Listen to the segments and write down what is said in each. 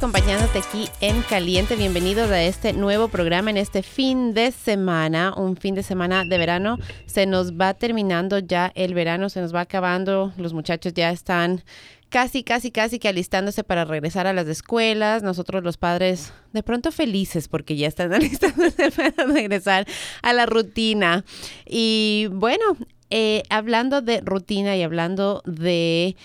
acompañándote aquí en Caliente. Bienvenidos a este nuevo programa en este fin de semana, un fin de semana de verano. Se nos va terminando ya el verano, se nos va acabando. Los muchachos ya están casi, casi, casi que alistándose para regresar a las escuelas. Nosotros los padres de pronto felices porque ya están alistándose para regresar a la rutina. Y bueno, eh, hablando de rutina y hablando de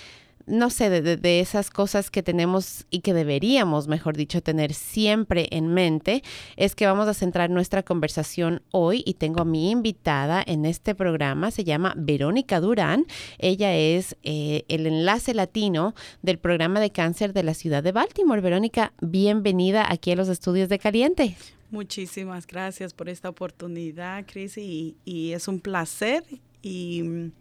no sé, de, esas cosas que tenemos y que deberíamos, mejor dicho, tener siempre en mente, es que vamos a centrar nuestra conversación hoy y tengo a mi invitada en este programa, se llama Verónica Durán. Ella es eh, el enlace latino del programa de cáncer de la ciudad de Baltimore. Verónica, bienvenida aquí a los estudios de Caliente. Muchísimas gracias por esta oportunidad, Cris, y, y es un placer y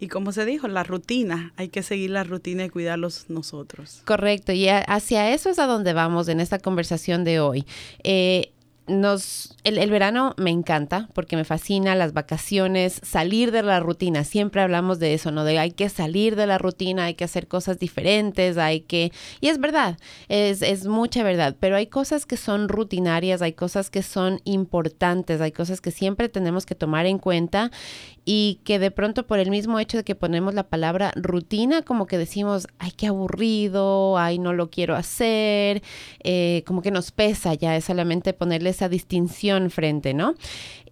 y como se dijo, la rutina, hay que seguir la rutina y cuidarlos nosotros. Correcto, y hacia eso es a donde vamos en esta conversación de hoy. Eh, nos, el, verano me encanta porque me fascina las vacaciones, salir de la rutina. Siempre hablamos de eso, ¿no? De hay que salir de la rutina, hay que hacer cosas diferentes, hay que... Y es verdad, es, es mucha verdad, pero hay cosas que son rutinarias, hay cosas que son importantes, hay cosas que siempre tenemos que tomar en cuenta y que de pronto por el mismo hecho de que ponemos la palabra rutina, como que decimos, ay, qué aburrido, ay, no lo quiero hacer, eh, como que nos pesa ya, es solamente ponerle esa distinción frente, ¿no?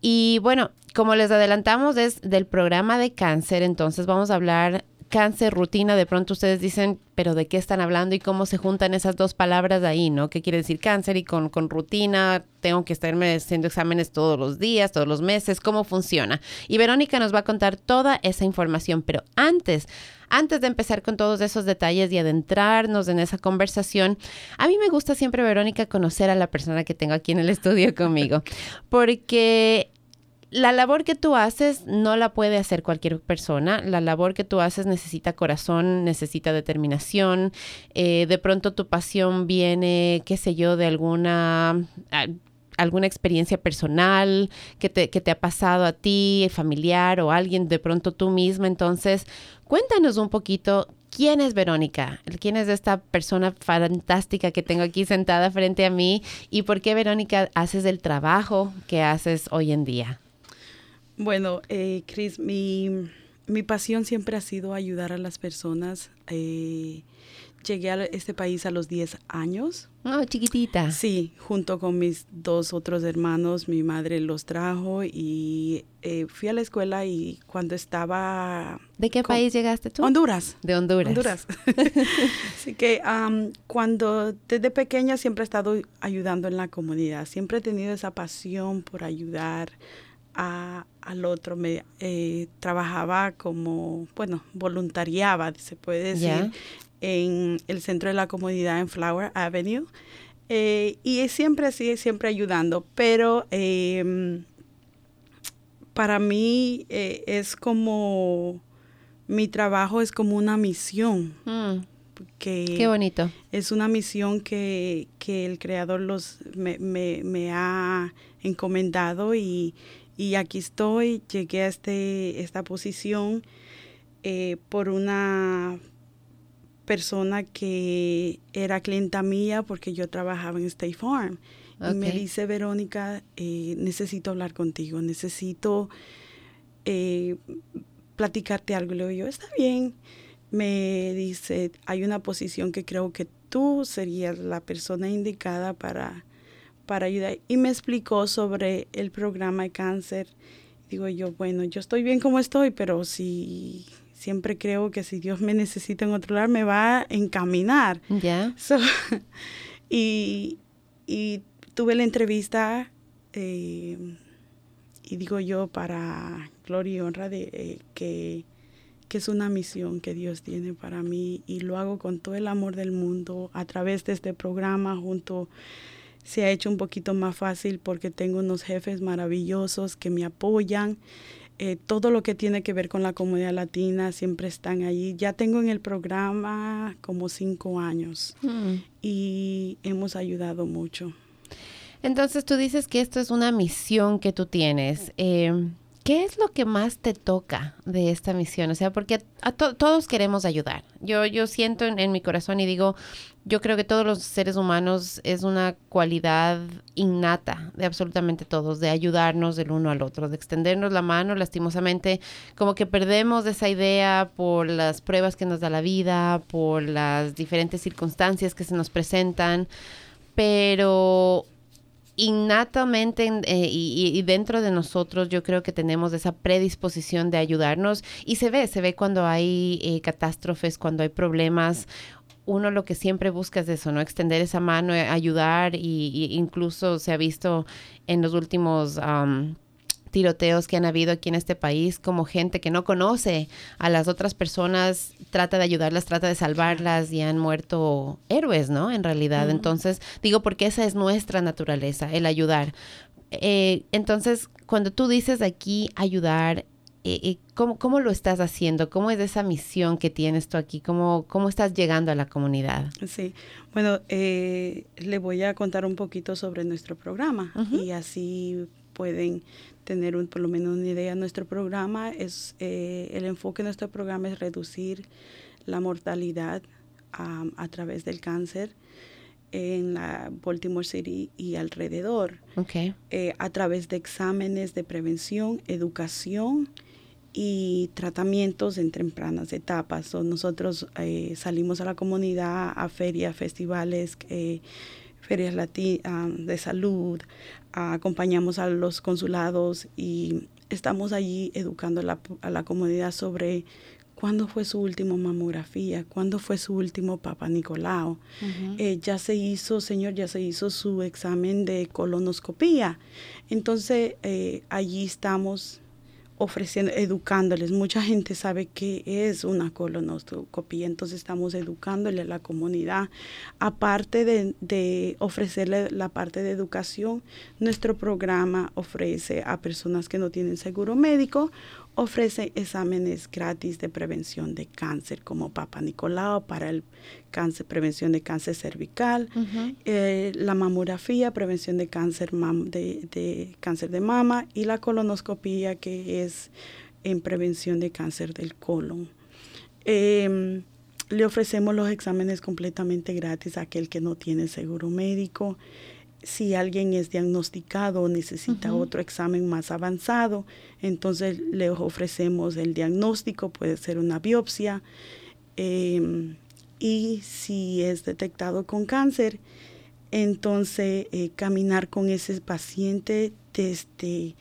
Y bueno, como les adelantamos, es del programa de cáncer, entonces vamos a hablar cáncer, rutina, de pronto ustedes dicen, pero ¿de qué están hablando y cómo se juntan esas dos palabras ahí, no? ¿Qué quiere decir cáncer y con, con rutina? Tengo que estarme haciendo exámenes todos los días, todos los meses, ¿cómo funciona? Y Verónica nos va a contar toda esa información, pero antes, antes de empezar con todos esos detalles y adentrarnos en esa conversación, a mí me gusta siempre, Verónica, conocer a la persona que tengo aquí en el estudio conmigo, porque la labor que tú haces no la puede hacer cualquier persona. La labor que tú haces necesita corazón, necesita determinación. Eh, de pronto tu pasión viene, qué sé yo, de alguna alguna experiencia personal que te, que te ha pasado a ti, familiar o alguien, de pronto tú misma. Entonces, cuéntanos un poquito quién es Verónica, quién es esta persona fantástica que tengo aquí sentada frente a mí y por qué Verónica haces el trabajo que haces hoy en día. Bueno, eh, Chris, mi, mi, pasión siempre ha sido ayudar a las personas. Eh, llegué a este país a los 10 años. Oh, chiquitita. Sí, junto con mis dos otros hermanos, mi madre los trajo y eh, fui a la escuela y cuando estaba... ¿De qué país llegaste tú? Honduras. De Honduras. Honduras. Así que cuando desde pequeña siempre he estado ayudando en la comunidad, siempre he tenido esa pasión por ayudar al otro. Me eh, trabajaba como, bueno, voluntariaba, se puede decir, en el centro de la comunidad en Flower Avenue. Eh, y siempre así, siempre ayudando. Pero em, para mí eh, es como, mi trabajo es como una misión. Mm. Qué bonito. Es una misión que, que el creador los, me, me, me ha encomendado y, y aquí estoy, llegué a este, esta posición eh, por una persona que era clienta mía porque yo trabajaba en State Farm. Y me dice, Verónica, eh, necesito hablar contigo, necesito eh, platicarte algo. Le digo yo, está bien. Me dice, hay una posición que creo que tú serías la persona indicada para para ayudar. Y me explicó sobre el programa de cáncer. Digo yo, bueno, yo estoy bien como estoy, pero si siempre creo que si Dios me necesita en otro lugar, me va a encaminar. Ya. y, tuve la entrevista eh, y digo yo para gloria y honra de eh, que, que es una misión que Dios tiene para mí y lo hago con todo el amor del mundo a través de este programa junto se ha hecho un poquito más fácil porque tengo unos jefes maravillosos que me apoyan. Eh, todo lo que tiene que ver con la comunidad latina siempre están ahí. Ya tengo en el programa como cinco años mm. y hemos ayudado mucho. Entonces tú dices que esto es una misión que tú tienes. Eh, ¿Qué es lo que más te toca de esta misión? O sea, porque a todos queremos ayudar. Yo, yo siento en, mi corazón y digo, yo creo que todos los seres humanos es una cualidad innata de absolutamente todos, de ayudarnos del uno al otro, de extendernos la mano. Lastimosamente, como que perdemos esa idea por las pruebas que nos da la vida, por las diferentes circunstancias que se nos presentan. Pero innatamente eh, y, dentro de nosotros yo creo que tenemos esa predisposición de ayudarnos y se ve, se ve cuando hay eh, catástrofes, cuando hay problemas. Uno lo que siempre busca es eso, ¿no? Extender esa mano, eh, ayudar y, incluso se ha visto en los últimos tiroteos que han habido aquí en este país, como gente que no conoce a las otras personas, trata de ayudarlas, trata de salvarlas y han muerto héroes, ¿no? En realidad. Entonces, digo, porque esa es nuestra naturaleza, el ayudar. Eh, entonces, cuando tú dices aquí ayudar, eh, eh, ¿cómo, lo estás haciendo? ¿Cómo es esa misión que tienes tú aquí? ¿Cómo, cómo estás llegando a la comunidad? Sí, bueno, le voy a contar un poquito sobre nuestro programa y así pueden tener un, por lo menos una idea. Nuestro programa es, eh, el enfoque de nuestro programa es reducir la mortalidad a través del cáncer en la Baltimore City y alrededor, eh, a través de exámenes de prevención, educación y tratamientos en tempranas etapas. nosotros eh, salimos a la comunidad, a ferias, festivales, ferias de salud, acompañamos a los consulados y estamos allí educando a la, comunidad sobre cuándo fue su última mamografía, cuándo fue su último Papa Nicolau. Eh, ya se hizo, señor, ya se hizo su examen de colonoscopía. Entonces, eh, allí estamos ofreciendo, educándoles. Mucha gente sabe qué es una colonoscopia, entonces estamos educándole a la comunidad. Aparte de, ofrecerle la parte de educación, nuestro programa ofrece a personas que no tienen seguro médico ofrece exámenes gratis de prevención de cáncer como Papa Nicolau para el cáncer, prevención de cáncer cervical, eh, la mamografía, prevención de cáncer, de, cáncer de mama y la colonoscopía que es en prevención de cáncer del colon. Em, le ofrecemos los exámenes completamente gratis a aquel que no tiene seguro médico si alguien es diagnosticado o necesita otro examen más avanzado, entonces le ofrecemos el diagnóstico, puede ser una biopsia, em, y si es detectado con cáncer, entonces eh, caminar con ese paciente desde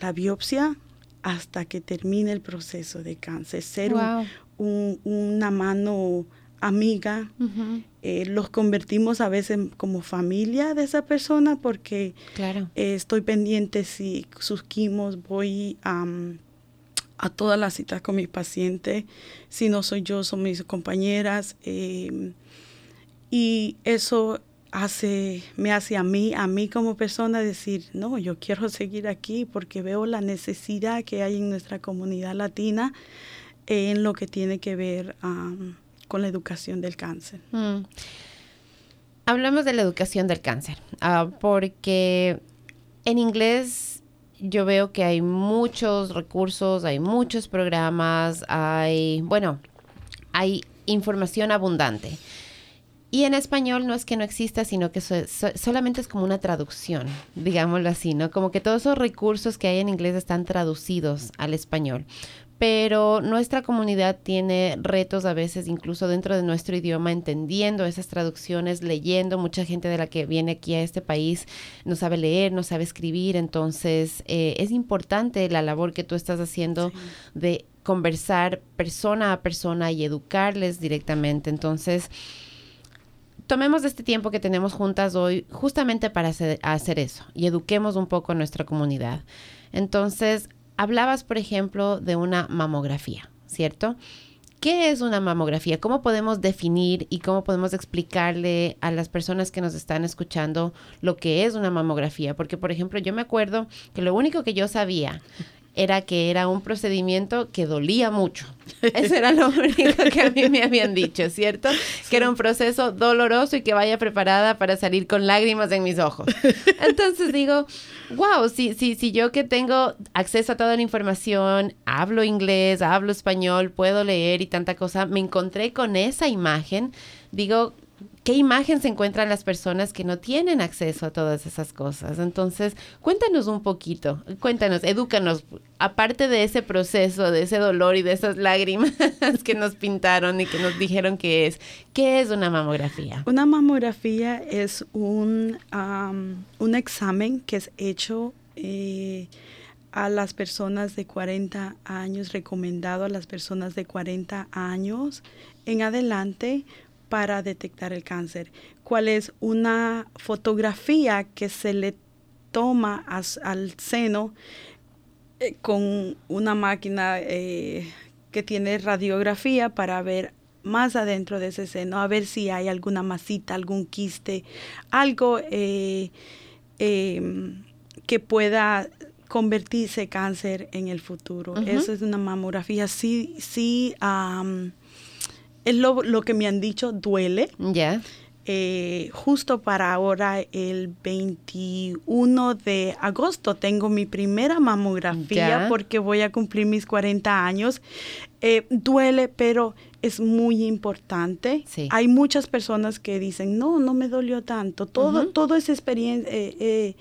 la biopsia hasta que termine el proceso de cáncer, ser una mano amiga, eh, los convertimos a veces como familia de esa persona porque claro. Eh, estoy pendiente si sus quimos, voy a todas las citas con mis pacientes, si no soy yo, son mis compañeras, em, y eso hace, me hace a mí, a mí como persona decir, no, yo quiero seguir aquí porque veo la necesidad que hay en nuestra comunidad latina en lo que tiene que ver con la educación del cáncer. Mm. Hablamos de la educación del cáncer, ah, porque en inglés yo veo que hay muchos recursos, hay muchos programas, hay, bueno, hay información abundante. Y en español no es que no exista, sino que solamente es como una traducción, digámoslo así, ¿no? Como que todos esos recursos que hay en inglés están traducidos al español pero nuestra comunidad tiene retos a veces incluso dentro de nuestro idioma, entendiendo esas traducciones, leyendo. Mucha gente de la que viene aquí a este país no sabe leer, no sabe escribir, entonces eh, es importante la labor que tú estás haciendo de conversar persona a persona y educarles directamente. Entonces, tomemos este tiempo que tenemos juntas hoy justamente para hacer eso y eduquemos un poco a nuestra comunidad. Entonces, hablabas, por ejemplo, de una mamografía, ¿cierto? ¿Qué es una mamografía? ¿Cómo podemos definir y cómo podemos explicarle a las personas que nos están escuchando lo que es una mamografía? Porque, por ejemplo, yo me acuerdo que lo único que yo sabía era que era un procedimiento que dolía mucho. Eso era lo único que a mí me habían dicho, ¿cierto? Que era un proceso doloroso y que vaya preparada para salir con lágrimas en mis ojos. Entonces digo, wow, si, si, si yo que tengo acceso a toda la información, hablo inglés, hablo español, puedo leer y tanta cosa, me encontré con esa imagen, digo, ¿Qué imagen se encuentran las personas que no tienen acceso a todas esas cosas? Entonces, cuéntanos un poquito, cuéntanos, edúcanos, aparte de ese proceso, de ese dolor y de esas lágrimas que nos pintaron y que nos dijeron que es, ¿qué es una mamografía? Una mamografía es un, un examen que es hecho eh, a las personas de 40 años, recomendado a las personas de 40 años en adelante para detectar el cáncer, cuál es una fotografía que se le toma al seno eh, con una máquina eh, que tiene radiografía para ver más adentro de ese seno, a ver si hay alguna masita, algún quiste, algo eh, em, que pueda convertirse cáncer en el futuro. Eso es una mamografía. Sí, sí es lo, que me han dicho, duele. Ya. Eh, justo para ahora, el 21 de agosto, tengo mi primera mamografía porque voy a cumplir mis 40 años. Eh, duele, pero es muy importante. Hay muchas personas que dicen, no, no me dolió tanto. Todo, todo esa experiencia eh,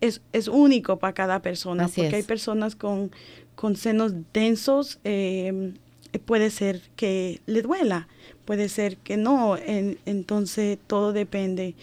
es, es, único para cada persona, porque hay personas con, con senos densos eh, puede ser que le duela, puede ser que no, entonces todo depende.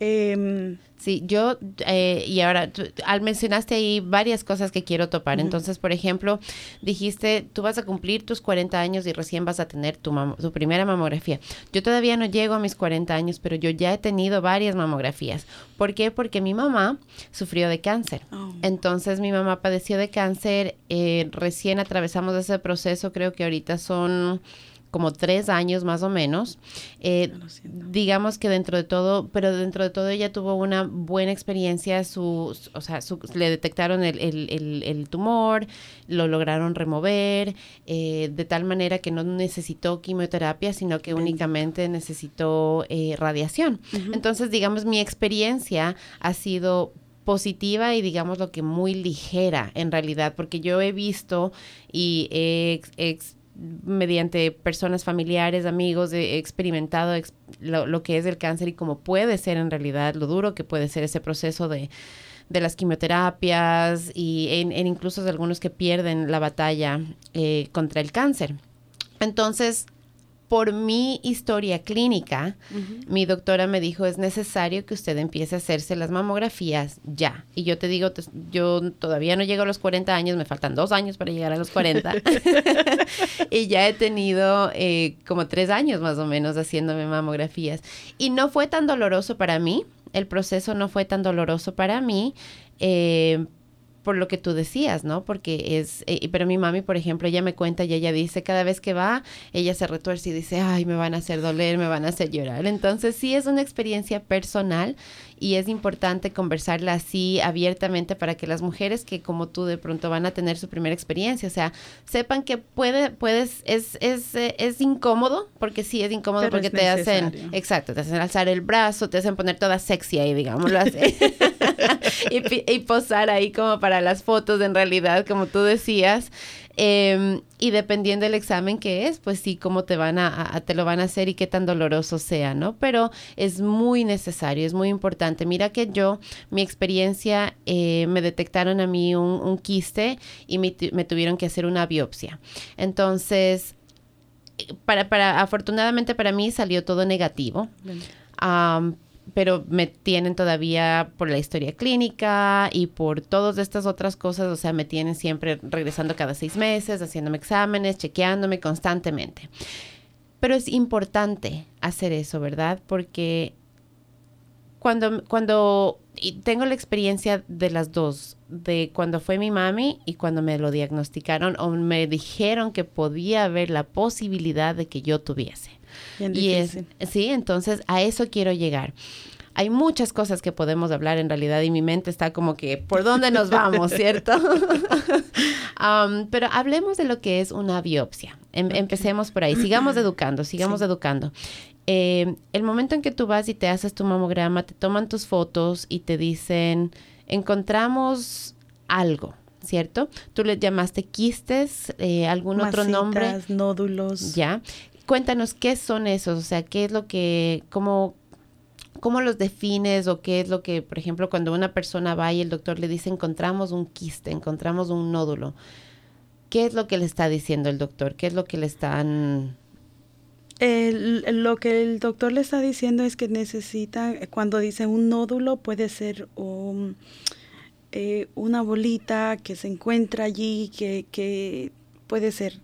Em, sí, yo, eh, y ahora, al mencionaste ahí varias cosas que quiero topar. Entonces, por ejemplo, dijiste, tú vas a cumplir tus 40 años y recién vas a tener tu, tu primera mamografía. Yo todavía no llego a mis 40 años, pero yo ya he tenido varias mamografías. ¿Por qué? Porque mi mamá sufrió de cáncer. Oh. Entonces, mi mamá padeció de cáncer, eh, recién atravesamos ese proceso, creo que ahorita son como tres años más o menos. Eh, digamos que dentro de todo, pero dentro de todo ella tuvo una buena experiencia, su, o sea, le detectaron el, tumor, lo lograron remover, eh, de tal manera que no necesitó quimioterapia, sino que únicamente necesitó eh, radiación. Entonces, digamos, mi experiencia ha sido positiva y digamos lo que muy ligera en realidad, porque yo he visto y he, he mediante personas familiares, amigos, he experimentado lo, que es el cáncer y cómo puede ser en realidad, lo duro que puede ser ese proceso de, las quimioterapias y en, incluso de algunos que pierden la batalla eh, contra el cáncer. Entonces, por mi historia clínica, mi doctora me dijo, es necesario que usted empiece a hacerse las mamografías ya. Y yo te digo, yo todavía no llego a los 40 años, me faltan dos años para llegar a los 40. y ya he tenido eh, como tres años más o menos haciéndome mamografías. Y no fue tan doloroso para mí, el proceso no fue tan doloroso para mí. Eh, por lo que tú decías, ¿no? Porque es, eh, pero mi mami, por ejemplo, ella me cuenta y ella dice, cada vez que va, ella se retuerce y dice, ay, me van a hacer doler, me van a hacer llorar. Entonces sí es una experiencia personal y es importante conversarla así abiertamente para que las mujeres que como tú de pronto van a tener su primera experiencia, o sea, sepan que puede, puedes, es, es, es incómodo, porque sí es incómodo porque te hacen, exacto, te hacen alzar el brazo, te hacen poner toda sexy ahí, digámoslo así, y, y posar ahí como para las fotos en realidad, como tú decías. Em, y dependiendo del examen que es, pues sí, cómo te van a, te lo van a hacer y qué tan doloroso sea, ¿no? Pero es muy necesario, es muy importante. Mira que yo, mi experiencia, eh, me detectaron a mí un, quiste y me, tuvieron que hacer una biopsia. Entonces, para, para, afortunadamente para mí salió todo negativo pero me tienen todavía por la historia clínica y por todas estas otras cosas, o sea, me tienen siempre regresando cada seis meses, haciéndome exámenes, chequeándome constantemente. Pero es importante hacer eso, ¿verdad? Porque cuando, cuando tengo la experiencia de las dos, de cuando fue mi mami y cuando me lo diagnosticaron o me dijeron que podía haber la posibilidad de que yo tuviese. y es, sí, entonces a eso quiero llegar. Hay muchas cosas que podemos hablar en realidad y mi mente está como que, ¿por dónde nos vamos, cierto? Um, pero hablemos de lo que es una biopsia. Em, empecemos por ahí, sigamos educando, sigamos educando. Eh, el momento en que tú vas y te haces tu mamograma, te toman tus fotos y te dicen, encontramos algo, ¿cierto? Tú le llamaste quistes, eh, algún otro nombre. nódulos. Ya. Cuéntanos qué son esos, o sea, qué es lo que, cómo, cómo los defines o qué es lo que, por ejemplo, cuando una persona va y el doctor le dice encontramos un quiste, encontramos un nódulo. ¿Qué es lo que le está diciendo el doctor? ¿Qué es lo que le están lo que el doctor le está diciendo es que necesita, cuando dice un nódulo, puede ser eh, una bolita que se encuentra allí, que, puede ser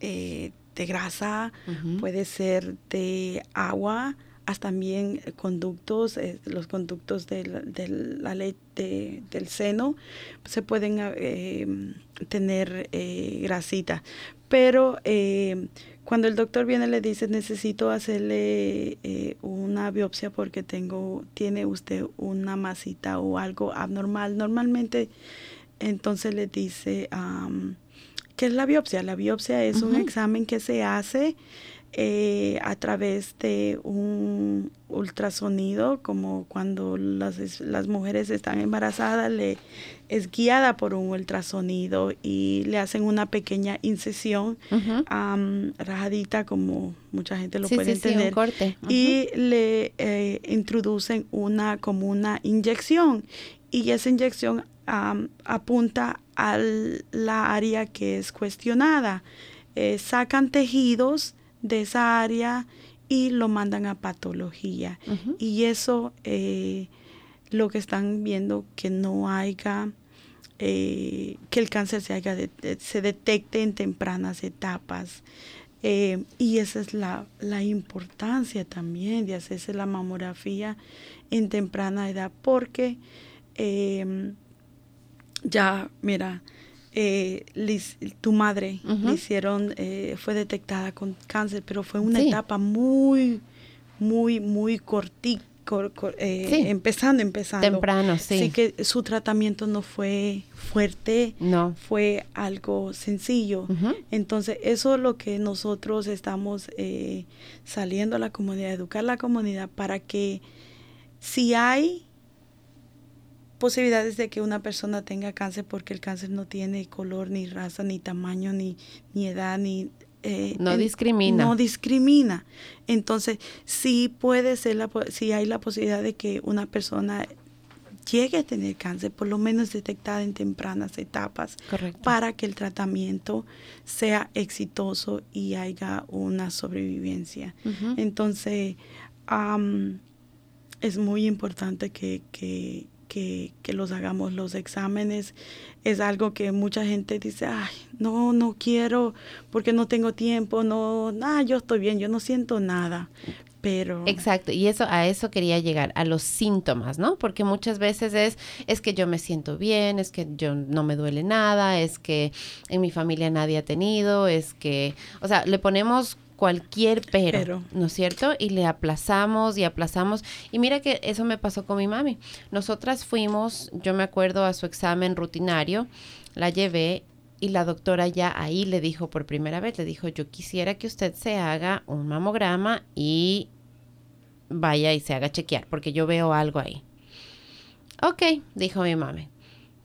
eh, de grasa, puede ser de agua, hasta también conductos, eh, los conductos de la, leche del seno, se pueden tener grasita. Pero cuando el doctor viene le dice necesito hacerle eh, una biopsia porque tengo tiene usted una masita o algo abnormal normalmente entonces le dice qué es la biopsia la biopsia es un examen que se hace eh, a través de un ultrasonido, como cuando las, las, mujeres están embarazadas, le es guiada por un ultrasonido y le hacen una pequeña incisión rajadita, como mucha gente lo puede entender, corte. y le eh, introducen una como una inyección y esa inyección apunta a la área que es cuestionada. Eh, sacan tejidos de esa área y lo mandan a patología. Y eso, eh, lo que están viendo, que no haya, eh, que el cáncer se, haya se detecte en tempranas etapas. Eh, y esa es la, la, importancia también de hacerse la mamografía en temprana edad, porque ya, mira, eh, tu madre le hicieron, eh, fue detectada con cáncer, pero fue una etapa muy, muy, muy cortita. Eh, empezando, empezando. Temprano, sí. Así que su tratamiento no fue fuerte, no. fue algo sencillo. Entonces, eso es lo que nosotros estamos eh, saliendo a la comunidad, educar a la comunidad para que si hay posibilidades de que una persona tenga cáncer porque el cáncer no tiene color, ni raza, ni tamaño, ni, ni edad, ni... Eh, no discrimina. No discrimina. Entonces, sí puede ser, la, si hay la posibilidad de que una persona llegue a tener cáncer, por lo menos detectada en tempranas etapas, para que el tratamiento sea exitoso y haya una sobrevivencia. Entonces, es muy importante que, que, que, los hagamos los exámenes. Es algo que mucha gente dice, ay, no, no quiero porque no tengo tiempo, no, ah, yo estoy bien, yo no siento nada. Pero... Exacto, y eso a eso quería llegar, a los síntomas, ¿no? Porque muchas veces es es que yo me siento bien, es que yo no me duele nada, es que en mi familia nadie ha tenido, es que, o sea, le ponemos cualquier pero, ¿no es cierto? Y le aplazamos y aplazamos. Y mira que eso me pasó con mi mami. Nosotras fuimos, yo me acuerdo, a su examen rutinario, la llevé y la doctora ya ahí le dijo por primera vez, le dijo, yo quisiera que usted se haga un mamograma y vaya y se haga chequear, porque yo veo algo ahí. Ok, dijo mi mami.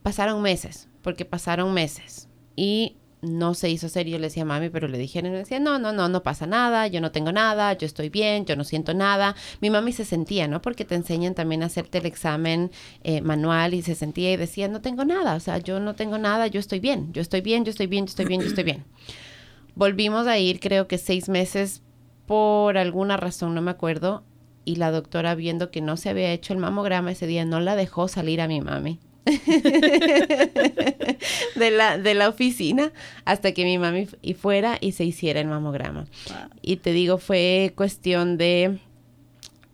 Pasaron meses, porque pasaron meses. Y no se hizo serio, le decía mami, pero le dijeron, decía, no, no, no, no pasa nada, yo no tengo nada, yo estoy bien, yo no siento nada. Mi mami se sentía, ¿no? Porque te enseñan también a hacerte el examen eh, manual y se sentía y decía, no tengo nada, o sea, yo no tengo nada, yo estoy bien, yo estoy bien, yo estoy bien, yo estoy bien, yo estoy bien. Volvimos a ir, creo que seis meses por alguna razón, no me acuerdo, y la doctora viendo que no se había hecho el mamograma ese día, no la dejó salir a mi mami. de, la, de la oficina hasta que mi mami y fuera y se hiciera el mamograma. Y te digo, fue cuestión de...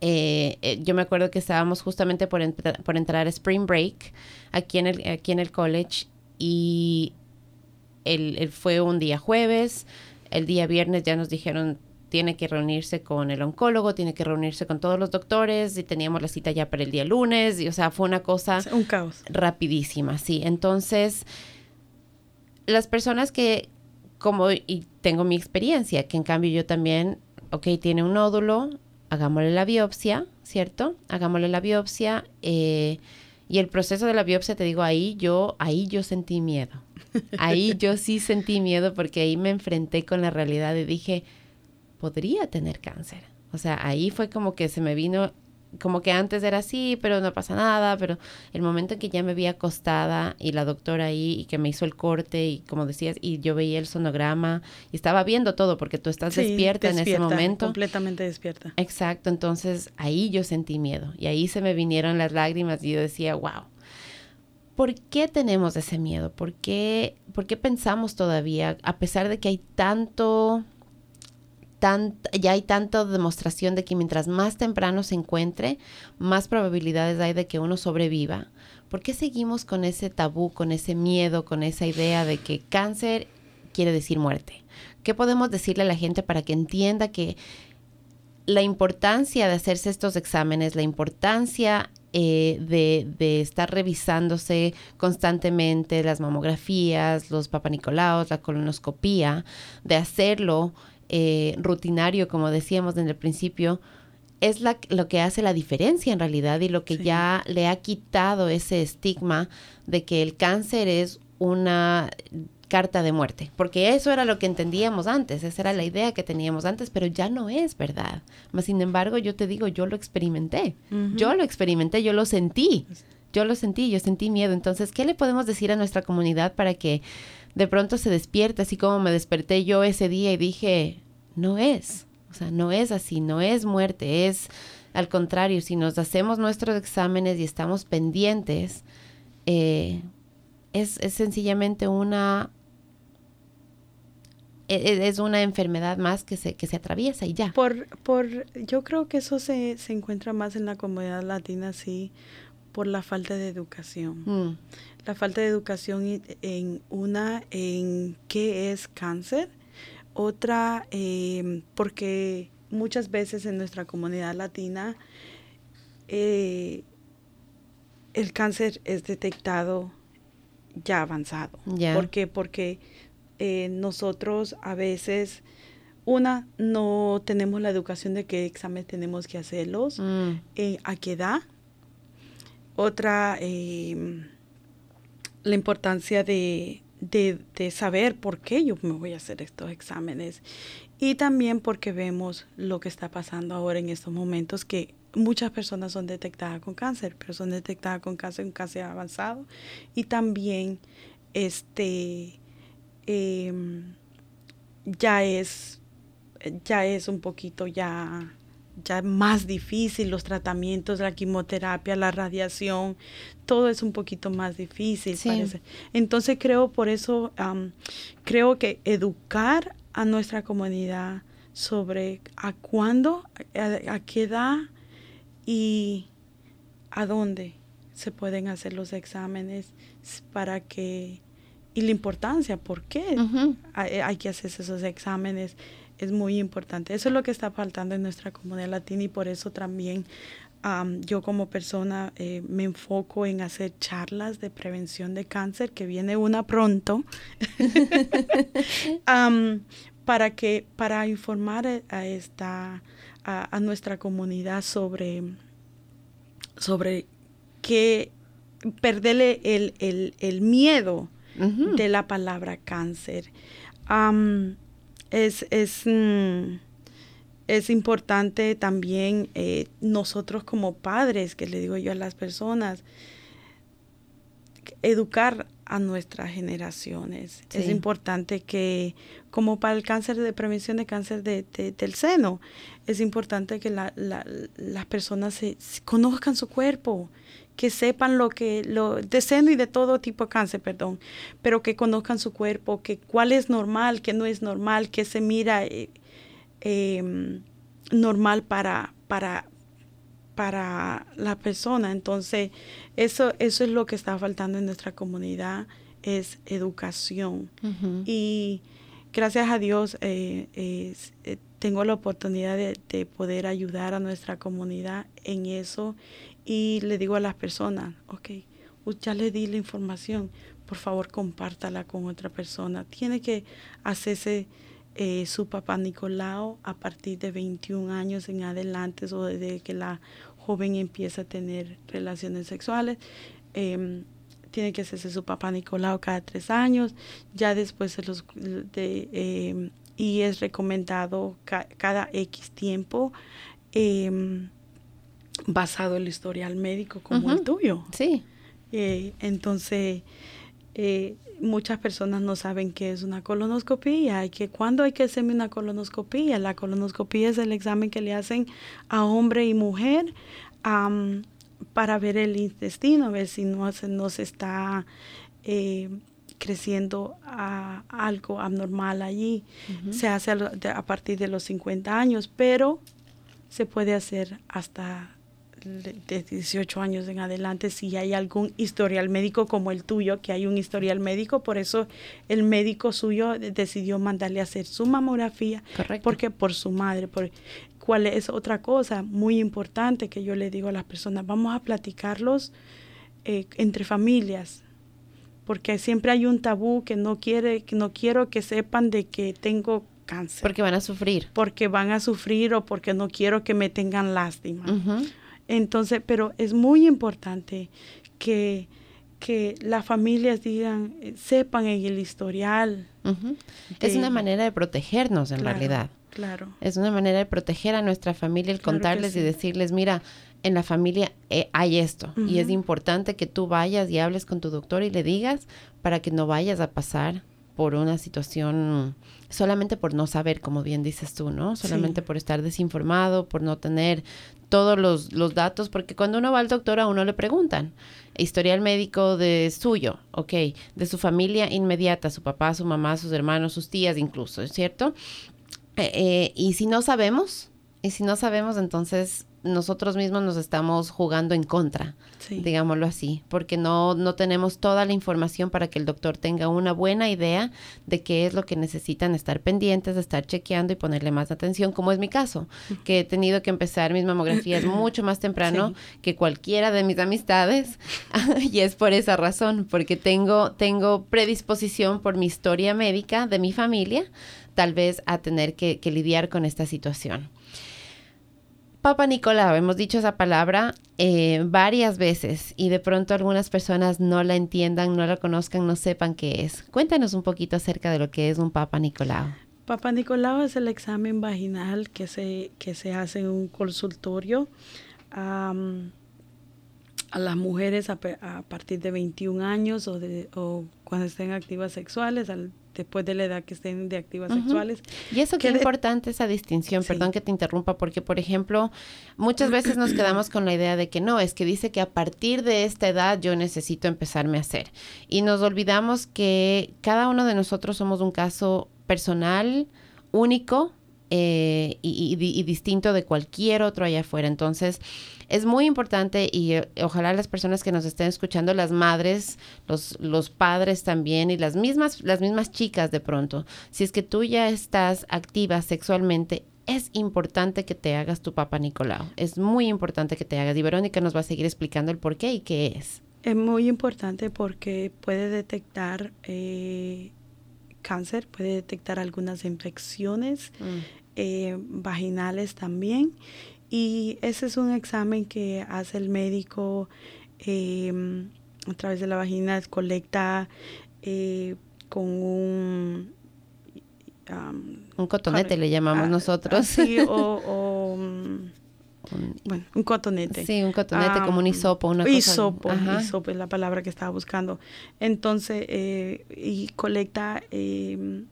Eh, eh, yo me acuerdo que estábamos justamente por, por entrar a Spring Break aquí en el, aquí en el college y el, fue un día jueves, el día viernes ya nos dijeron tiene que reunirse con el oncólogo, tiene que reunirse con todos los doctores y teníamos la cita ya para el día lunes, y o sea, fue una cosa... Un caos. Rapidísima, sí. Entonces, las personas que, como, y tengo mi experiencia, que en cambio yo también, ok, tiene un nódulo, hagámosle la biopsia, ¿cierto? Hagámosle la biopsia. Eh, y el proceso de la biopsia, te digo, ahí yo, ahí yo sentí miedo. Ahí yo sí sentí miedo porque ahí me enfrenté con la realidad y dije, podría tener cáncer. O sea, ahí fue como que se me vino como que antes era así, pero no pasa nada, pero el momento en que ya me vi acostada y la doctora ahí y que me hizo el corte y como decías, y yo veía el sonograma y estaba viendo todo porque tú estás despierta, en ese momento. Completamente despierta. Exacto, entonces ahí yo sentí miedo y ahí se me vinieron las lágrimas y yo decía, wow. ¿Por qué tenemos ese miedo? ¿Por qué, ¿Por qué pensamos todavía, a pesar de que hay tanto ya hay tanta demostración de que mientras más temprano se encuentre, más probabilidades hay de que uno sobreviva. ¿Por qué seguimos con ese tabú, con ese miedo, con esa idea de que cáncer quiere decir muerte? ¿Qué podemos decirle a la gente para que entienda que la importancia de hacerse estos exámenes, la importancia eh, de, de, estar revisándose constantemente las mamografías, los papanicolaos, la colonoscopía, de hacerlo eh, rutinario, como decíamos en el principio, es la, lo que hace la diferencia en realidad y lo que ya le ha quitado ese estigma de que el cáncer es una carta de muerte, porque eso era lo que entendíamos antes, esa era la idea que teníamos antes, pero ya no es verdad. Mas, sin embargo, yo te digo, yo lo experimenté, yo lo experimenté, yo lo sentí, yo lo sentí, yo sentí miedo. Entonces, ¿qué le podemos decir a nuestra comunidad para que de pronto se despierta, así como me desperté yo ese día y dije, no es, o sea, no es así, no es muerte, es al contrario, si nos hacemos nuestros exámenes y estamos pendientes, eh, es, sencillamente una e, e, es una enfermedad más que se, que se atraviesa y ya. Por, por, yo creo que eso se, se encuentra más en la comunidad latina, sí, por la falta de educación. Mm la falta de educación en una en qué es cáncer, otra em, porque muchas veces en nuestra comunidad latina eh, el cáncer es detectado ya avanzado. ¿Por qué? Porque eh, nosotros a veces, una, no tenemos la educación de qué examen tenemos que hacerlos, mm. eh, a qué edad. Otra, em, la importancia de, saber por qué yo me voy a hacer estos exámenes y también porque vemos lo que está pasando ahora en estos momentos que muchas personas son detectadas con cáncer, pero son detectadas con cáncer, un cáncer avanzado y también este em, ya es ya es un poquito ya ya más difícil los tratamientos, la quimioterapia, la radiación, todo es un poquito más difícil. Parece. Entonces creo por eso, creo que educar a nuestra comunidad sobre a cuándo, a, qué edad y a dónde se pueden hacer los exámenes para que, y la importancia, por qué hay, hay que hacer esos exámenes es muy importante. Eso es lo que está faltando en nuestra comunidad latina y por eso también yo como persona eh, me enfoco en hacer charlas de prevención de cáncer, que viene una pronto, para que para informar a esta a, nuestra comunidad sobre sobre que perderle el, miedo de la palabra cáncer es, es, mm, es importante también eh, nosotros como padres, que le digo yo a las personas, educar a nuestras generaciones. Es importante que, como para el cáncer de prevención de cáncer de, del seno, es importante que la, las personas se, conozcan su cuerpo, que sepan lo que, lo, de seno y de todo tipo de cáncer, perdón, pero que conozcan su cuerpo, que cuál es normal, qué no es normal, qué se mira eh, em, normal para, para, para la persona. Entonces, eso, eso es lo que está faltando en nuestra comunidad, es educación. Y gracias a Dios, eh, eh, tengo la oportunidad de, de, poder ayudar a nuestra comunidad en eso y le digo a las personas, ok, ya le di la información, por favor compártala con otra persona. Tiene que hacerse eh, su papá Nicolau a partir de 21 años en adelante o desde que la joven empieza a tener relaciones sexuales. Em, tiene que hacerse su papá Nicolau cada tres años, ya después de los de, em, y es recomendado cada X tiempo em, basado en el historial médico como el tuyo. Sí. Eh, entonces, eh, muchas personas no saben qué es una colonoscopía y que cuando hay que hacerme una colonoscopía. La colonoscopía es el examen que le hacen a hombre y mujer para ver el intestino, a ver si no, no se está eh, creciendo a, algo abnormal allí. Se hace a, partir de los 50 años, pero se puede hacer hasta de 18 años en adelante si hay algún historial médico como el tuyo, que hay un historial médico, por eso el médico suyo decidió mandarle a hacer su mamografía, porque por su madre, por cuál es otra cosa muy importante que yo le digo a las personas, vamos a platicarlos eh, entre familias, porque siempre hay un tabú que no quiere, que no quiero que sepan de que tengo cáncer. Porque van a sufrir. Porque van a sufrir o porque no quiero que me tengan lástima. Entonces, pero es muy importante que, que las familias digan, eh, sepan en el historial. Es una manera de protegernos en realidad. Claro. Es una manera de proteger a nuestra familia el contarles y decirles, mira, en la familia eh, hay esto y es importante que tú vayas y hables con tu doctor y le digas para que no vayas a pasar por una situación solamente por no saber, como bien dices tú, ¿no? Solamente por estar desinformado, por no tener todos los, los, datos, porque cuando uno va al doctor a uno le preguntan historial médico de suyo, ok, de su familia inmediata, su papá, su mamá, sus hermanos, sus tías incluso, ¿es cierto? Eh, eh, y si no sabemos, y si no sabemos, entonces nosotros mismos nos estamos jugando en contra, digámoslo así, porque no, no tenemos toda la información para que el doctor tenga una buena idea de qué es lo que necesitan estar pendientes, de estar chequeando y ponerle más atención, como es mi caso, que he tenido que empezar mis mamografías mucho más temprano que cualquiera de mis amistades, y es por esa razón, porque tengo, tengo predisposición por mi historia médica de mi familia, tal vez a tener que lidiar con esta situación. Papa Nicolau, hemos dicho esa palabra eh, varias veces y de pronto algunas personas no la entiendan, no la conozcan, no sepan qué es. Cuéntanos un poquito acerca de lo que es un Papa Nicolau. Papa Nicolau es el examen vaginal que se, que se hace en un consultorio a las mujeres a, partir de 21 años o, de, o cuando estén activas sexuales, al después de la edad que estén de activas sexuales. Y eso qué importante esa distinción, perdón que te interrumpa, porque por ejemplo, muchas veces nos quedamos con la idea de que no, es que dice que a partir de esta edad yo necesito empezarme a hacer. Y nos olvidamos que cada uno de nosotros somos un caso personal, único, eh, y, distinto de cualquier otro allá afuera. Entonces, es muy importante y eh, ojalá las personas que nos estén escuchando, las madres, los, los padres también y las mismas, las mismas chicas de pronto, si es que tú ya estás activa sexualmente, es importante que te hagas tu papá Nicolau. Es muy importante que te hagas. Y Verónica nos va a seguir explicando el por qué y qué es. Es muy importante porque puede detectar eh, cáncer, puede detectar algunas infecciones mm. eh, vaginales también y ese es un examen que hace el médico em, a través de la vagina, colecta eh, con un... un cotonete le llamamos ah, nosotros. Sí, o, mm, bueno, un cotonete. Sí, un cotonete como un hisopo, una hisopo, hisopo es la palabra que estaba buscando. Entonces, eh, y colecta eh,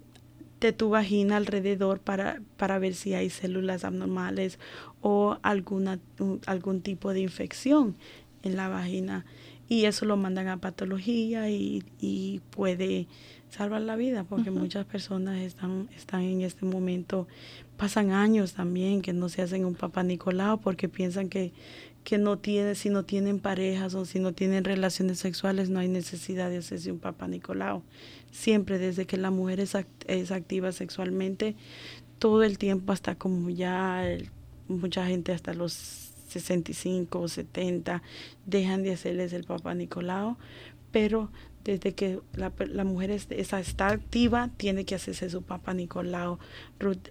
de tu vagina alrededor para, para ver si hay células abnormales o alguna, algún tipo de infección en la vagina. Y eso lo mandan a patología y, y puede salvar la vida porque muchas personas están, están en este momento, pasan años también que no se hacen un papá Nicolau porque piensan que, que no tiene, si no tienen parejas o si no tienen relaciones sexuales no hay necesidad de hacerse un papá Nicolau. Siempre desde que la mujer es, es activa sexualmente, todo el tiempo hasta como ya mucha gente hasta los 65 o 70 dejan de hacerles el Papa Nicolau, pero desde que la, mujer está activa, tiene que hacerse su Papa Nicolau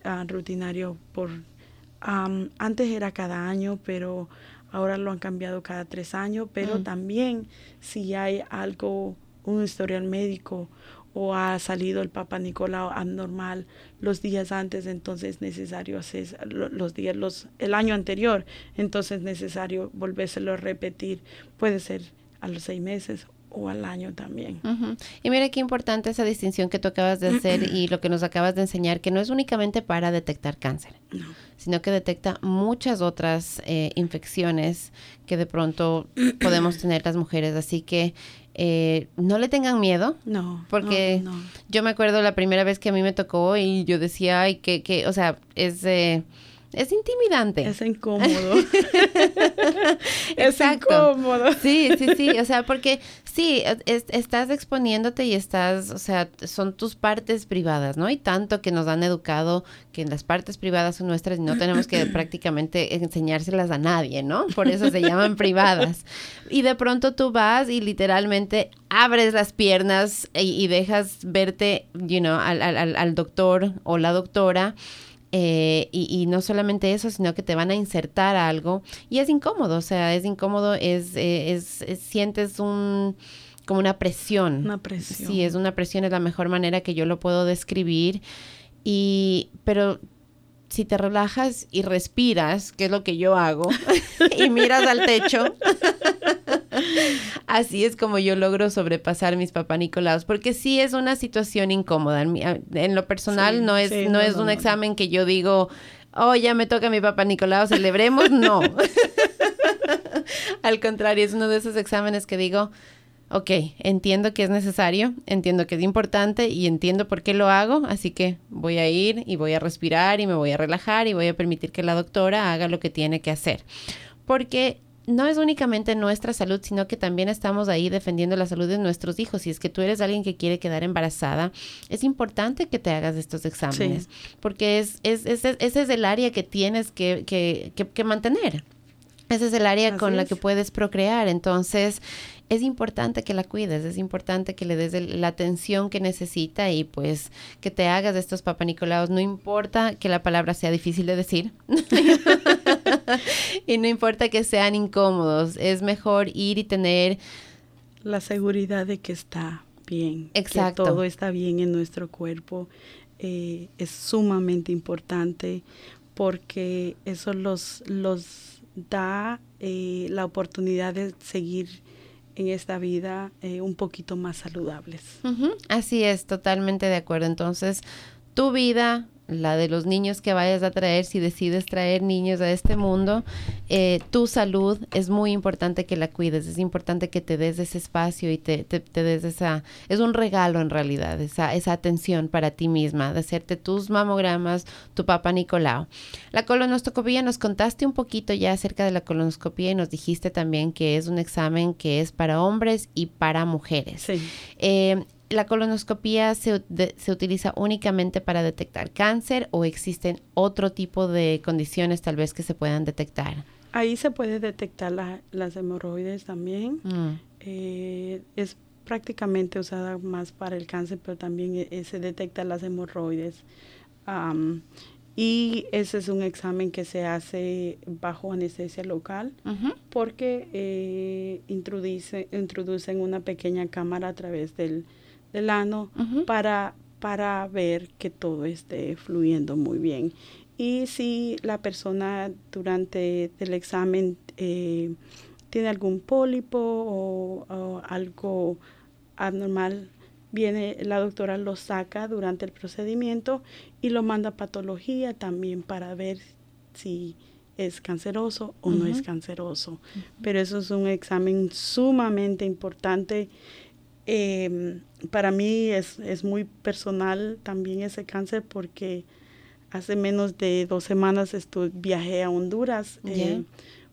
ah, rutinario por... antes era cada año, pero ahora lo han cambiado cada tres años, pero mm. también si hay algo, un historial médico o ha salido el Papa Nicolau anormal los días antes, entonces es necesario hacer los días, los, el año anterior, entonces es necesario volvérselo a repetir. Puede ser a los seis meses o al año también. Y mira qué importante esa distinción que tú acabas de hacer y lo que nos acabas de enseñar, que no es únicamente para detectar cáncer, sino que detecta muchas otras eh, infecciones que de pronto podemos tener las mujeres. Así que eh, no le tengan miedo. No. Porque yo me acuerdo la primera vez que a mí me tocó y yo decía, ay, que, que o sea, es... Eh, es intimidante. Es incómodo. es incómodo. Sí, sí, sí. O sea, porque sí, estás exponiéndote y estás, o sea, son tus partes privadas, ¿no? Y tanto que nos han educado que las partes privadas son nuestras y no tenemos que prácticamente enseñárselas a nadie, ¿no? Por eso se llaman privadas. Y de pronto tú vas y literalmente abres las piernas y, dejas verte, you know, al, al, al doctor o la doctora eh, y, no solamente eso, sino que te van a insertar algo y es incómodo, o sea, es incómodo, es, eh, es, sientes un como una presión. Una presión. Sí, es una presión, es la mejor manera que yo lo puedo describir. Y, pero si te relajas y respiras, que es lo que yo hago, y miras al techo, así es como yo logro sobrepasar mis papá Nicolaos, porque sí es una situación incómoda. En, lo personal no es, no, es un examen que yo digo, oh, ya me toca mi papá Nicolau, celebremos, no. Al contrario, es uno de esos exámenes que digo, ok, entiendo que es necesario, entiendo que es importante y entiendo por qué lo hago, así que voy a ir y voy a respirar y me voy a relajar y voy a permitir que la doctora haga lo que tiene que hacer. Porque no es únicamente nuestra salud, sino que también estamos ahí defendiendo la salud de nuestros hijos. Si es que tú eres alguien que quiere quedar embarazada, es importante que te hagas estos exámenes, porque es, es, ese es el área que tienes que, que, que, mantener. Ese es el área con la que puedes procrear. Entonces, es importante que la cuides, es importante que le des la atención que necesita y pues que te hagas de estos papanicolaos. No importa que la palabra sea difícil de decir y no importa que sean incómodos, es mejor ir y tener la seguridad de que está bien, Exacto. que todo está bien en nuestro cuerpo. Eh, es sumamente importante porque eso los, los da eh, la oportunidad de seguir en esta vida eh, un poquito más saludables. Así es, totalmente de acuerdo. Entonces, tu vida, la de los niños que vayas a traer, si decides traer niños a este mundo, eh, tu salud es muy importante que la cuides, es importante que te des ese espacio y te, te, des esa, es un regalo en realidad, esa, esa atención para ti misma, de hacerte tus mamogramas, tu papá Nicolau. La colonoscopia, nos contaste un poquito ya acerca de la colonoscopia y nos dijiste también que es un examen que es para hombres y para mujeres. Sí. Eh, ¿La colonoscopía se, se, utiliza únicamente para detectar cáncer o existen otro tipo de condiciones tal vez que se puedan detectar? Ahí se puede detectar las hemorroides también. Mm. Eh, es prácticamente usada más para el cáncer, pero también e, e, se detecta las hemorroides. y ese es un examen que se hace bajo anestesia local porque eh, introduce, introducen una pequeña cámara a través del del ano para, para ver que todo esté fluyendo muy bien. Y si la persona durante el examen eh, tiene algún pólipo o, algo anormal, viene la doctora lo saca durante el procedimiento y lo manda a patología también para ver si es canceroso o no es canceroso. Pero eso es un examen sumamente importante eh, para mí es, es, muy personal también ese cáncer porque hace menos de dos semanas estuve, viajé a Honduras eh,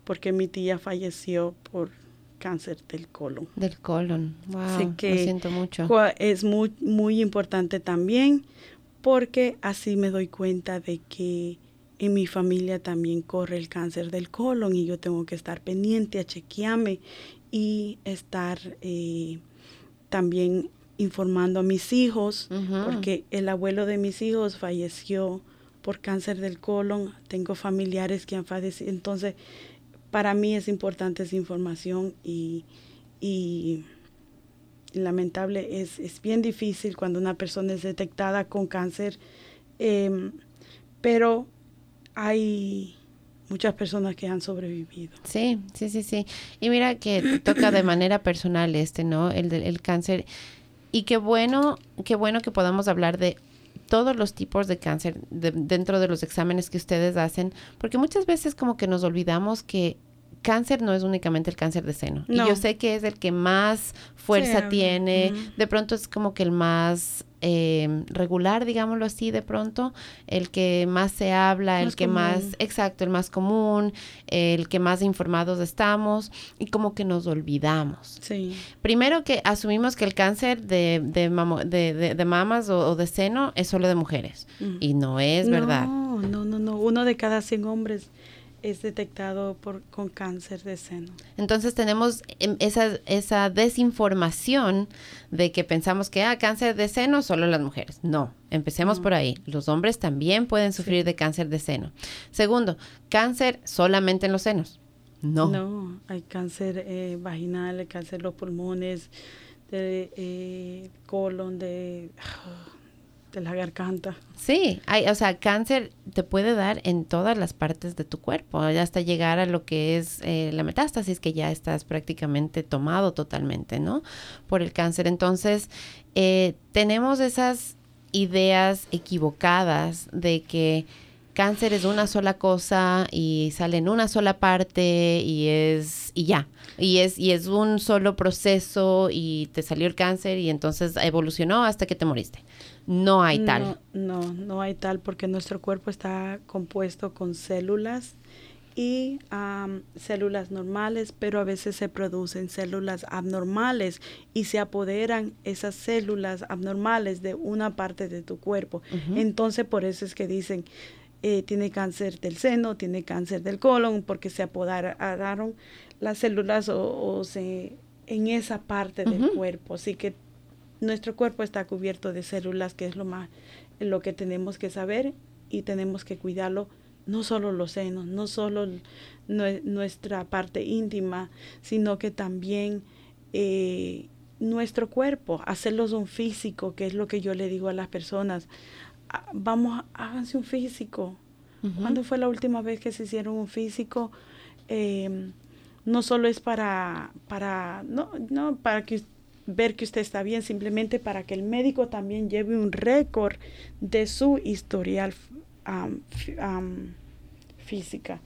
porque mi tía falleció por cáncer del colon. Del colon, wow, que lo siento mucho. Es muy, muy importante también porque así me doy cuenta de que en mi familia también corre el cáncer del colon y yo tengo que estar pendiente a chequearme y estar eh, también informando a mis hijos, porque el abuelo de mis hijos falleció por cáncer del colon, tengo familiares que han fallecido, entonces para mí es importante esa información y, y lamentable, es, es, bien difícil cuando una persona es detectada con cáncer, em, pero hay muchas personas que han sobrevivido. Sí, sí, sí, sí. Y mira que toca de manera personal este, ¿no? El, el cáncer. Y qué bueno, qué bueno que podamos hablar de todos los tipos de cáncer dentro de los exámenes que ustedes hacen, porque muchas veces como que nos olvidamos que cáncer no es únicamente el cáncer de seno. Y yo sé que es el que más fuerza tiene, de pronto es como que el más eh, regular, digámoslo así, de pronto, el que más se habla, el que más, exacto, el más común, el que más informados estamos y como que nos olvidamos. Sí. Primero que asumimos que el cáncer de, de, de, mamas o, de seno es solo de mujeres y no es verdad. No, no, no, no, uno de cada 100 hombres es detectado por, con cáncer de seno. Entonces tenemos em, esa, esa desinformación de que pensamos que, ah, cáncer de seno solo las mujeres. No, empecemos por ahí. Los hombres también pueden sufrir de cáncer de seno. Segundo, cáncer solamente en los senos. No. No, hay cáncer eh, vaginal, cáncer de los pulmones, de eh, colon, de de la garganta. Sí, hay, o sea, cáncer te puede dar en todas las partes de tu cuerpo, hasta llegar a lo que es eh, la metástasis, que ya estás prácticamente tomado totalmente, ¿no? Por el cáncer. Entonces, eh, tenemos esas ideas equivocadas de que cáncer es una sola cosa y sale en una sola parte y es y ya y es y es un solo proceso y te salió el cáncer y entonces evolucionó hasta que te moriste no hay tal. No, no, hay tal porque nuestro cuerpo está compuesto con células y células normales, pero a veces se producen células abnormales y se apoderan esas células abnormales de una parte de tu cuerpo. Entonces, por eso es que dicen, eh, tiene cáncer del seno, tiene cáncer del colon, porque se apoderaron las células o, se en esa parte del cuerpo. Así que nuestro cuerpo está cubierto de células, que es lo más lo que tenemos que saber y tenemos que cuidarlo, no solo los senos, no solo nuestra parte íntima, sino que también eh, nuestro cuerpo, hacerlos un físico, que es lo que yo le digo a las personas. Ah, vamos, háganse un físico. ¿Cuándo fue la última vez que se hicieron un físico? Em, no solo es para, para, no, no, para que ver que usted está bien, simplemente para que el médico también lleve un récord de su historial física,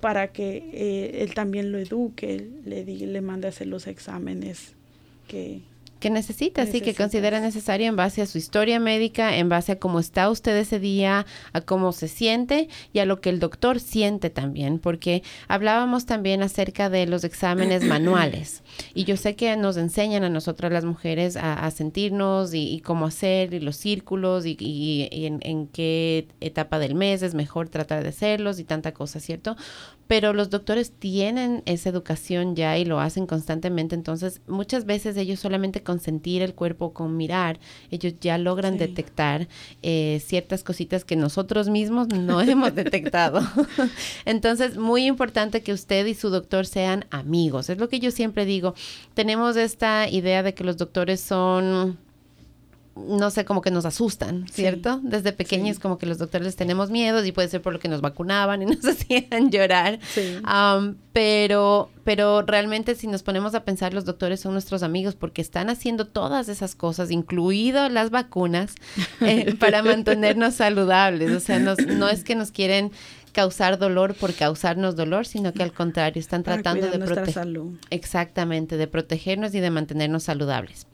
para que eh, él también lo eduque, le, le mande a hacer los exámenes que, que necesita, sí, que considera necesario en base a su historia médica, en base a cómo está usted ese día, a cómo se siente y a lo que el doctor siente también, porque hablábamos también acerca de los exámenes manuales y yo sé que nos enseñan a nosotras las mujeres a, sentirnos y, cómo hacer y los círculos y, en, en, qué etapa del mes es mejor tratar de hacerlos y tanta cosa, ¿cierto? Pero los doctores tienen esa educación ya y lo hacen constantemente, entonces muchas veces ellos solamente con sentir el cuerpo, con mirar, ellos ya logran detectar eh, ciertas cositas que nosotros mismos no hemos detectado. Entonces, muy importante que usted y su doctor sean amigos. Es lo que yo siempre digo. Tenemos esta idea de que los doctores son no sé, como que nos asustan, ¿cierto? Desde pequeños como que los doctores tenemos miedos y puede ser por lo que nos vacunaban y nos hacían llorar. pero, pero realmente si nos ponemos a pensar, los doctores son nuestros amigos porque están haciendo todas esas cosas, incluido las vacunas, eh, para mantenernos saludables. O sea, no es que nos quieren causar dolor por causarnos dolor, sino que al contrario, están tratando de proteger. Exactamente, de protegernos y de mantenernos saludables.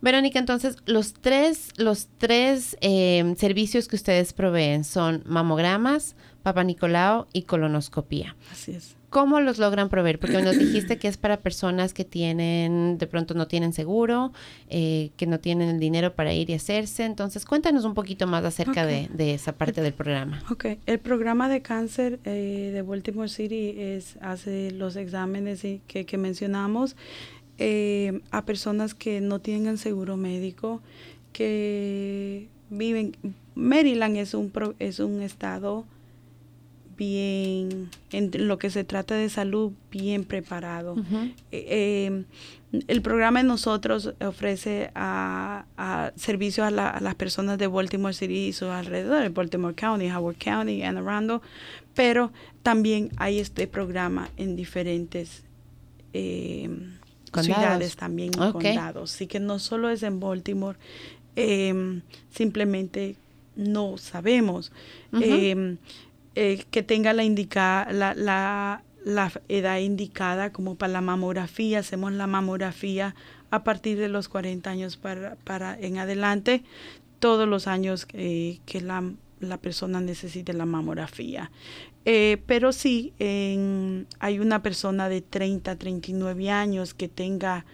Verónica, entonces, los tres, los tres eh, servicios que ustedes proveen son mamogramas, Papa Nicolau y colonoscopía. Así es. ¿Cómo los logran proveer? Porque nos dijiste que es para personas que tienen, de pronto no tienen seguro, eh, que no tienen el dinero para ir y hacerse. Entonces, cuéntanos un poquito más acerca de, esa parte del programa. Ok, el programa de cáncer eh, de Baltimore City es, hace los exámenes que, que mencionamos eh, a personas que no tienen seguro médico, que viven. Maryland es un, es un estado bien, en lo que se trata de salud, bien preparado. Eh, em, el programa de nosotros ofrece a, a servicios a, las personas de Baltimore City y sus alrededores, Baltimore County, Howard County, Anne Arundel, pero también hay este programa en diferentes eh, ciudades, también condados. Así que no solo es en Baltimore, em, simplemente no sabemos. Eh, que tenga la, indica, la, la, la, edad indicada como para la mamografía. Hacemos la mamografía a partir de los 40 años para, para en adelante, todos los años eh, que la, la, persona necesite la mamografía. Eh, pero sí, en, hay una persona de 30, 39 años que tenga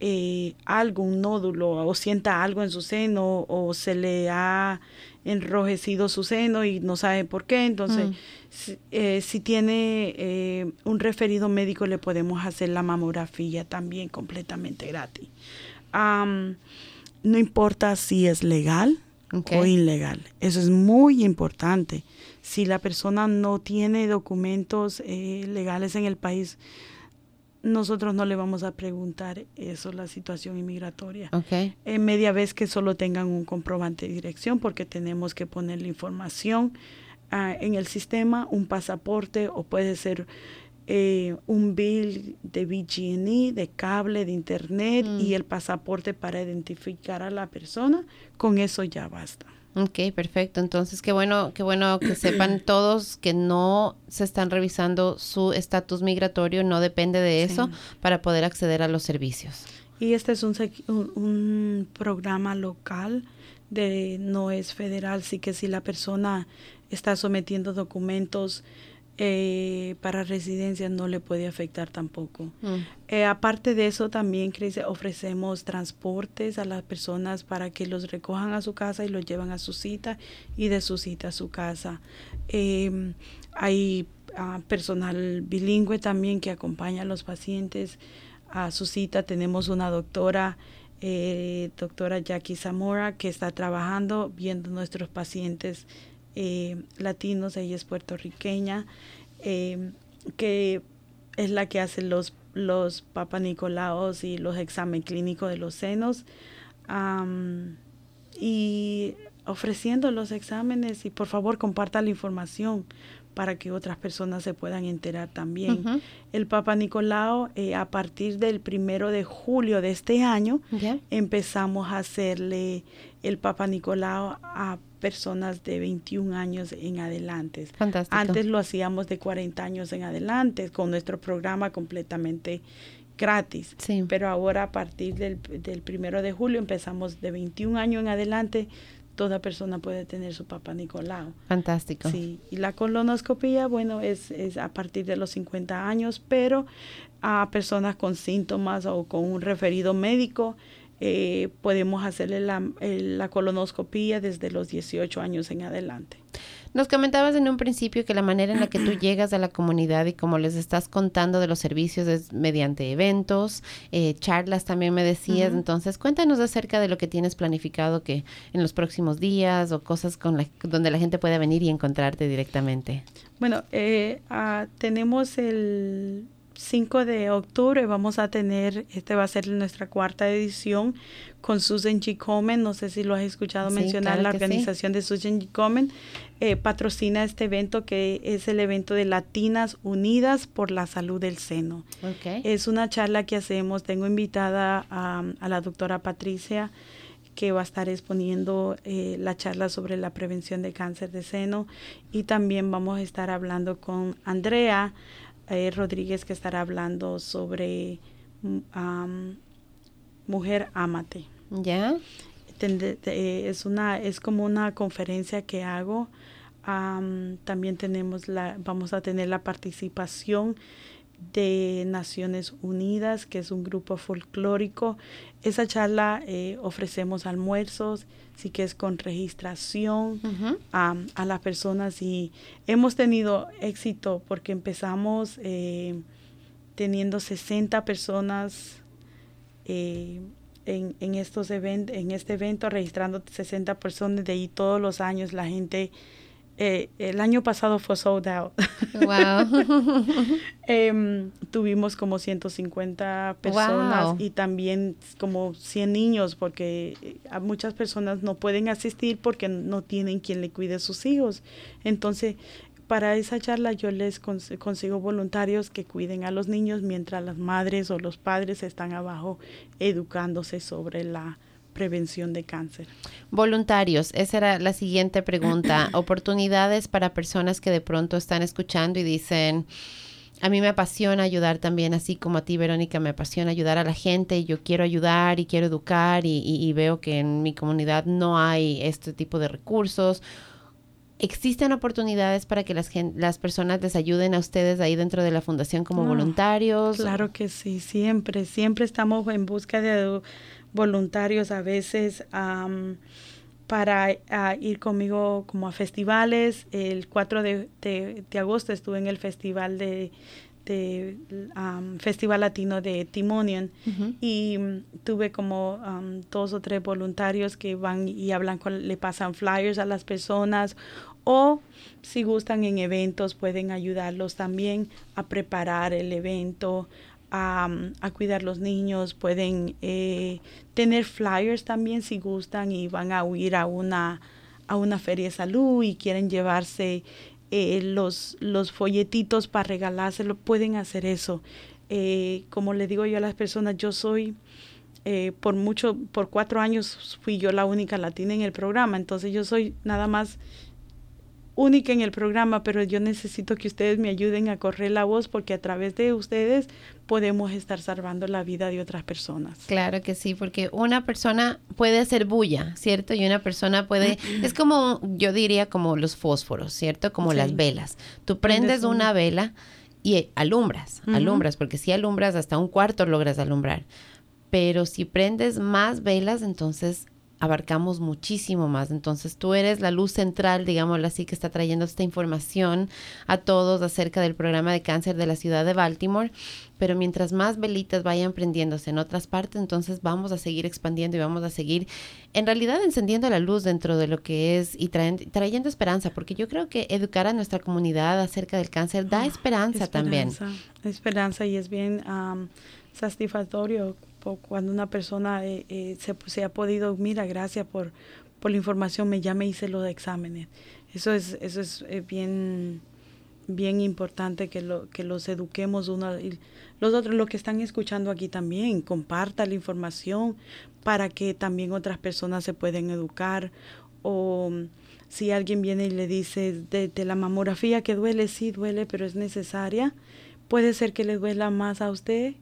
eh, algo, un nódulo, o sienta algo en su seno, o se le ha enrojecido su seno y no sabe por qué. Entonces, mm. si, eh, si, tiene eh, un referido médico, le podemos hacer la mamografía también completamente gratis. no importa si es legal o ilegal. Eso es muy importante. Si la persona no tiene documentos eh, legales en el país, nosotros no le vamos a preguntar eso, la situación inmigratoria. En media vez que solo tengan un comprobante de dirección, porque tenemos que poner la información ah, en el sistema, un pasaporte o puede ser eh, un bill de BG&E, de cable, de internet y mm. el pasaporte para identificar a la persona. Con eso ya basta. Ok, perfecto. Entonces, qué bueno, qué bueno que sepan todos que no se están revisando su estatus migratorio, no depende de eso para poder acceder a los servicios. Y este es un, un, programa local, de no es federal, así que si la persona está sometiendo documentos eh, para residencia no le puede afectar tampoco. Mm. Eh, aparte de eso, también ofrecemos transportes a las personas para que los recojan a su casa y los llevan a su cita y de su cita a su casa. Em, hay ah, personal bilingüe también que acompaña a los pacientes a su cita. Tenemos una doctora, eh, doctora Jackie Zamora, que está trabajando viendo nuestros pacientes eh, latinos, ella es puertorriqueña, eh, que es la que hace los, los papanicolaos y los exámenes clínicos de los senos. y ofreciendo los exámenes y por favor comparta la información para que otras personas se puedan enterar también. El Papa Nicolau, eh, a partir del primero de julio de este año, empezamos a hacerle el Papa Nicolau a personas de 21 años en adelante. Fantástico. Antes lo hacíamos de 40 años en adelante con nuestro programa completamente gratis. Sí. Pero ahora a partir del, del primero de julio empezamos de 21 años en adelante. Toda persona puede tener su papá Nicolau. Fantástico. Sí, y la colonoscopía, bueno, es, es a partir de los 50 años, pero a personas con síntomas o con un referido médico, eh, podemos hacerle la, la, colonoscopía desde los 18 años en adelante. Nos comentabas en un principio que la manera en la que tú llegas a la comunidad y como les estás contando de los servicios es mediante eventos, eh, charlas también me decías. Entonces, cuéntanos acerca de lo que tienes planificado que en los próximos días o cosas con la, donde la gente pueda venir y encontrarte directamente. Bueno, eh, ah, tenemos el 5 de octubre vamos a tener, este va a ser nuestra cuarta edición con Susan G. Komen. No sé si lo has escuchado mencionar, la organización de Susan G. Komen eh, patrocina este evento que es el evento de Latinas Unidas por la Salud del Seno. Es una charla que hacemos, tengo invitada a, la doctora Patricia que va a estar exponiendo eh, la charla sobre la prevención de cáncer de seno y también vamos a estar hablando con Andrea eh, Rodríguez que estará hablando sobre mm, Mujer Amate. ¿Ya? es, una, es como una conferencia que hago también tenemos la, vamos a tener la participación de Naciones Unidas, que es un grupo folclórico. Esa charla eh, ofrecemos almuerzos, sí que es con registración a, las personas. Y hemos tenido éxito porque empezamos eh, teniendo 60 personas eh, en, en, estos eventos, en este evento, registrando 60 personas, de ahí todos los años la gente eh, el año pasado fue sold out. Wow. Em, tuvimos como 150 personas y también como 100 niños porque eh, muchas personas no pueden asistir porque no tienen quien le cuide a sus hijos. Entonces, para esa charla yo les consigo voluntarios que cuiden a los niños mientras las madres o los padres están abajo educándose sobre la prevención de cáncer. Voluntarios, esa era la siguiente pregunta. Oportunidades para personas que de pronto están escuchando y dicen, a mí me apasiona ayudar también, así como a ti, Verónica, me apasiona ayudar a la gente y yo quiero ayudar y quiero educar y, veo que en mi comunidad no hay este tipo de recursos. ¿Existen oportunidades para que las, las personas les ayuden a ustedes ahí dentro de la fundación como voluntarios? Claro que sí, siempre, siempre estamos en busca de voluntarios a veces para ir conmigo como a festivales. El 4 de, agosto estuve en el festival de, Festival Latino de Timonian. Y tuve como dos o tres voluntarios que van y hablan con, le pasan flyers a las personas. O si gustan en eventos pueden ayudarlos también a preparar el evento, a, cuidar los niños, pueden eh, tener flyers también si gustan y van a huir a una, a una feria de salud y quieren llevarse eh, los, los folletitos para regalárselo, pueden hacer eso. Eh, como le digo yo a las personas, yo soy, por mucho, por cuatro años fui yo la única latina en el programa, entonces yo soy nada más única en el programa, pero yo necesito que ustedes me ayuden a correr la voz porque a través de ustedes podemos estar salvando la vida de otras personas. Claro que sí, porque una persona puede hacer bulla, ¿cierto? Y una persona puede, es como, yo diría como los fósforos, ¿cierto? Como las velas. Tú prendes una vela y alumbras, alumbras, porque si alumbras hasta un cuarto logras alumbrar. Pero si prendes más velas, entonces abarcamos muchísimo más. Entonces tú eres la luz central, digámoslo así, que está trayendo esta información a todos acerca del programa de cáncer de la ciudad de Baltimore. Pero mientras más velitas vayan prendiéndose en otras partes, entonces vamos a seguir expandiendo y vamos a seguir en realidad encendiendo la luz dentro de lo que es y trayendo, esperanza, porque yo creo que educar a nuestra comunidad acerca del cáncer da ah, esperanza, también. Esperanza y es bien satisfactorio cuando una persona eh, eh, se, se, ha podido, mira, gracias por, por la información, me ya me hice los exámenes. Eso es, eso es eh, bien, bien importante que, lo, que los eduquemos uno y los otros, los que están escuchando aquí también, comparta la información para que también otras personas se puedan educar o si alguien viene y le dice de, de la mamografía que duele, sí duele, pero es necesaria, puede ser que le duela más a usted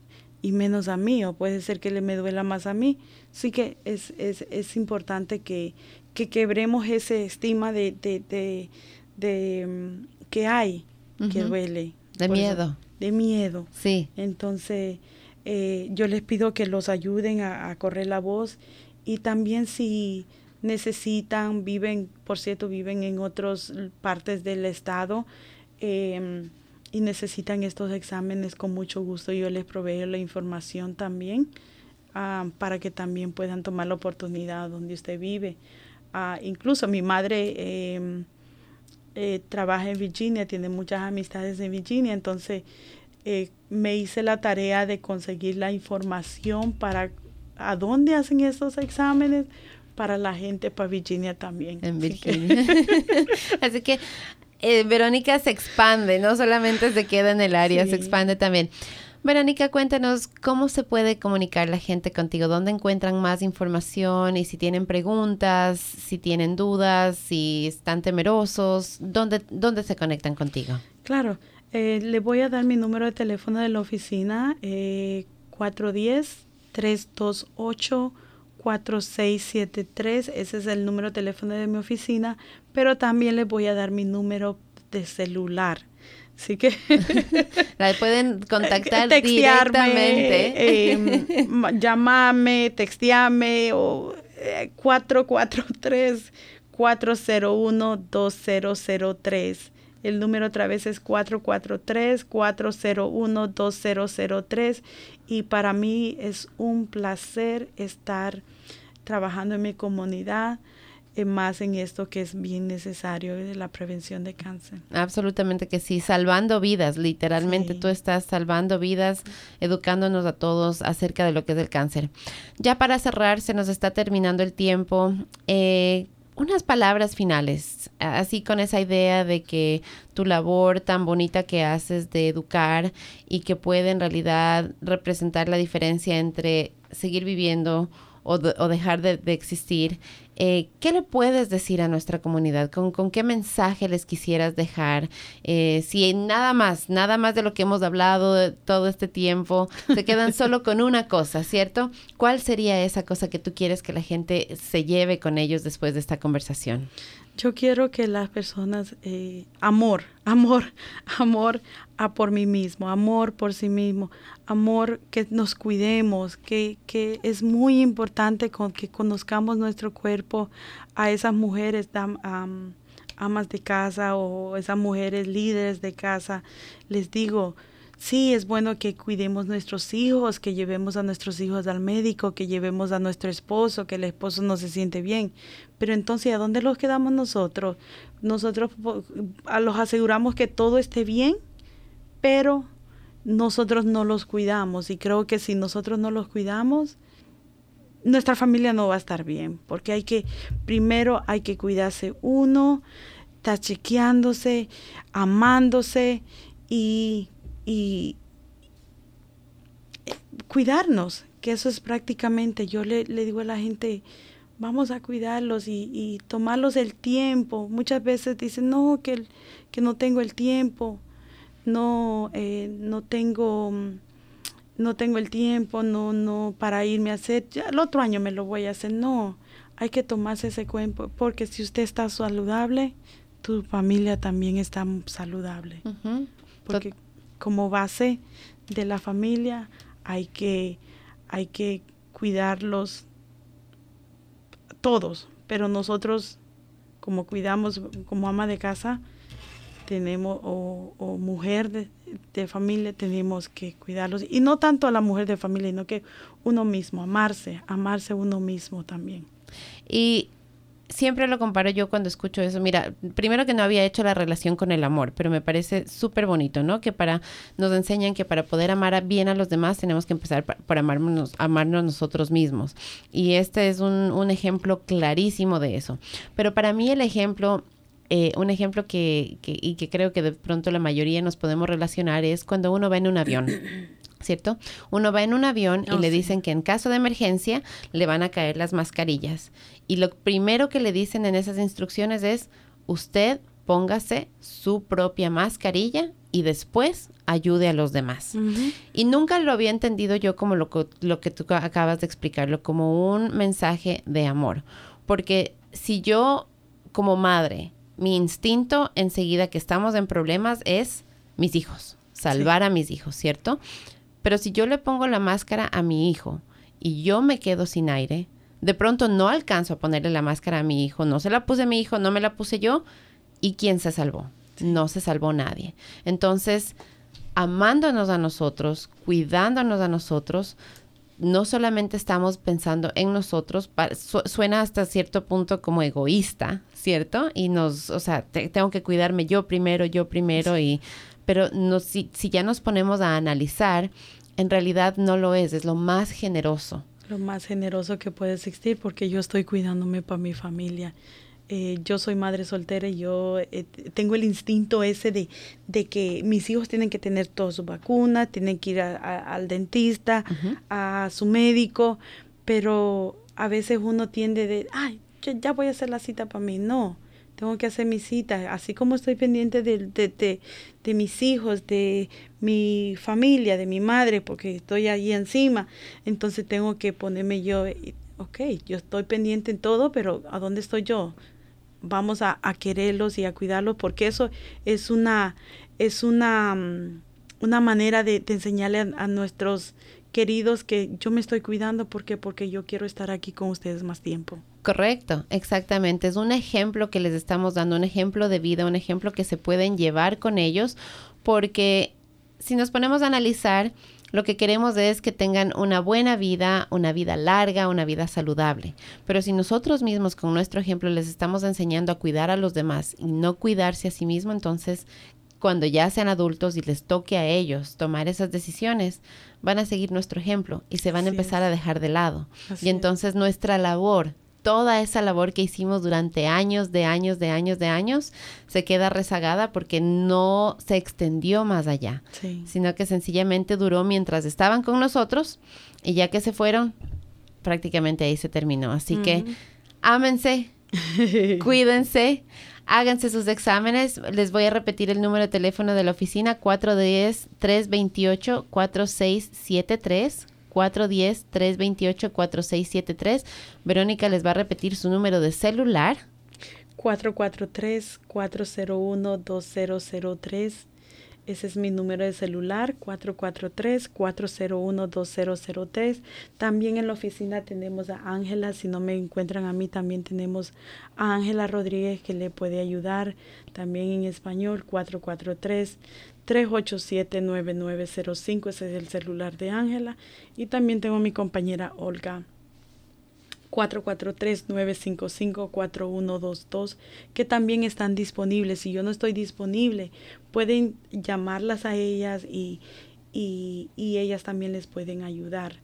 y menos a mí, o puede ser que le me duela más a mí. Sí que es, es, es importante que, que, quebremos ese estima de, de, de, mm, que hay, que duele. De miedo. de miedo. Sí. Entonces, eh, yo les pido que los ayuden a, correr la voz y también si necesitan, viven, por cierto, viven en otras partes del estado, eh, y necesitan estos exámenes, con mucho gusto yo les proveo la información también ah, para que también puedan tomar la oportunidad donde usted vive. Ah, incluso mi madre em, eh, trabaja en Virginia, tiene muchas amistades en Virginia, entonces eh, me hice la tarea de conseguir la información para a dónde hacen estos exámenes para la gente para Virginia también. En Virginia. Así que eh, Verónica se expande, no solamente se queda en el área, se expande también. Verónica, cuéntanos cómo se puede comunicar la gente contigo, dónde encuentran más información y si tienen preguntas, si tienen dudas, si están temerosos, dónde, dónde se conectan contigo. Claro, eh, le voy a dar mi número de teléfono de la oficina, eh, 410-328. 4673, ese es el número de teléfono de mi oficina, pero también les voy a dar mi número de celular. Así que la pueden contactar directamente. Eh, llamarme, textearme o 443 401 2003. El número otra vez es 443-401-2003 y para mí es un placer estar trabajando en mi comunidad, eh, más en esto que es bien necesario de la prevención de cáncer. Absolutamente que sí, salvando vidas, literalmente tú estás salvando vidas, educándonos a todos acerca de lo que es el cáncer. Ya para cerrar, se nos está terminando el tiempo. Eh, unas palabras finales, así con esa idea de que tu labor tan bonita que haces de educar y que puede en realidad representar la diferencia entre seguir viviendo o, dejar de, existir. Eh, ¿Qué le puedes decir a nuestra comunidad? ¿Con, con qué mensaje les quisieras dejar? Eh, si nada más, nada más de lo que hemos hablado todo este tiempo, se quedan solo con una cosa, ¿cierto? ¿Cuál sería esa cosa que tú quieres que la gente se lleve con ellos después de esta conversación? Yo quiero que las personas, eh, amor, amor, amor a por mí mismo, amor por sí mismo, amor que nos cuidemos, que, que es muy importante con, que conozcamos nuestro cuerpo a esas mujeres amas de casa o esas mujeres líderes de casa. Les digo, Sí, es bueno que cuidemos nuestros hijos, que llevemos a nuestros hijos al médico, que llevemos a nuestro esposo, que el esposo no se siente bien. Pero entonces, ¿a dónde los quedamos nosotros? Nosotros los aseguramos que todo esté bien, pero nosotros no los cuidamos. Y creo que si nosotros no los cuidamos, nuestra familia no va a estar bien, porque hay que, primero hay que cuidarse uno, estar chequeándose, amándose y y eh, cuidarnos, que eso es prácticamente, yo le, digo a la gente, vamos a cuidarlos y, tomarlos el tiempo. Muchas veces dicen, no, que, que no tengo el tiempo, no, eh, no tengo no tengo el tiempo, no, no, para irme a hacer, ya el otro año me lo voy a hacer. No, hay que tomarse ese cuerpo, porque si usted está saludable, tu familia también está saludable. Porque como base de la familia hay que, hay que cuidarlos todos, pero nosotros como cuidamos como ama de casa, tenemos, o, mujer de, de, familia, tenemos que cuidarlos. Y no tanto a la mujer de familia, sino que uno mismo, amarse, amarse uno mismo también. Y siempre lo comparo yo cuando escucho eso. Mira, primero que no había hecho la relación con el amor, pero me parece súper bonito, ¿no? Que para nos enseñan que para poder amar bien a los demás tenemos que empezar por amarnos, amarnos nosotros mismos. Y este es un, un ejemplo clarísimo de eso. Pero para mí el ejemplo eh, un ejemplo que, que, y que creo que de pronto la mayoría nos podemos relacionar es cuando uno va en un avión. ¿cierto? Uno va en un avión y oh, le dicen que en caso de emergencia le van a caer las mascarillas. Y lo primero que le dicen en esas instrucciones es, usted póngase su propia mascarilla y después ayude a los demás. Y nunca lo había entendido yo como lo, lo que tú acabas de explicarlo, como un mensaje de amor. Porque si yo como madre, mi instinto enseguida que estamos en problemas es mis hijos, salvar a mis hijos, ¿cierto? Pero si yo le pongo la máscara a mi hijo y yo me quedo sin aire, de pronto no alcanzo a ponerle la máscara a mi hijo, no se la puse a mi hijo, no me la puse yo, ¿y quién se salvó? No se salvó nadie. Entonces, amándonos a nosotros, cuidándonos a nosotros, no solamente estamos pensando en nosotros, suena hasta cierto punto como egoísta, ¿cierto? Y nos, o sea, tengo que cuidarme yo primero, yo primero, y, pero no, si, si ya nos ponemos a analizar, en realidad no lo es, es lo más generoso. Lo más generoso que puede existir porque yo estoy cuidándome para mi familia. Eh, yo soy madre soltera y yo eh, tengo el instinto ese de, de, que mis hijos tienen que tener todas sus vacunas, tienen que ir al dentista, a su médico, pero a veces uno tiende de, ay, ya voy a hacer la cita para mí. No, tengo que hacer mi cita, así como estoy pendiente de, de, de, mis hijos, de mi familia, de mi madre, porque estoy ahí encima, entonces tengo que ponerme yo, ok, yo estoy pendiente en todo, pero ¿a dónde estoy yo? Vamos a, quererlos y a cuidarlos porque eso es una, es una, mm, una manera de, enseñarle a, nuestros queridos que yo me estoy cuidando porque porque yo quiero estar aquí con ustedes más tiempo. Correcto, exactamente. Es un ejemplo que les estamos dando, un ejemplo de vida, un ejemplo que se pueden llevar con ellos, porque si nos ponemos a analizar, lo que queremos es que tengan una buena vida, una vida larga, una vida saludable. Pero si nosotros mismos con nuestro ejemplo les estamos enseñando a cuidar a los demás y no cuidarse a sí mismo, entonces cuando ya sean adultos y les toque a ellos tomar esas decisiones, van a seguir nuestro ejemplo y se van a empezar a dejar de lado. y entonces nuestra labor toda esa labor que hicimos durante años, de años, de años, de años, se queda rezagada porque no se extendió más allá, sino que sencillamente duró mientras estaban con nosotros y ya que se fueron, prácticamente ahí se terminó. Así que ámense, cuídense. Háganse sus exámenes. Les voy a repetir el número de teléfono de la oficina 410-328-4673. 410-328-4673. Verónica les va a repetir su número de celular. 443-401-2003. Ese es mi número de celular, 443-401-2003. También en la oficina tenemos a Ángela. Si no me encuentran a mí, también tenemos a Ángela Rodríguez que le puede ayudar. También en español, 443 387-9905, ese es el celular de Ángela. Y también tengo mi compañera Olga, 443-955-4122, que también están disponibles. Si yo no estoy disponible, pueden llamarlas a ellas y, y, ellas también les pueden ayudar.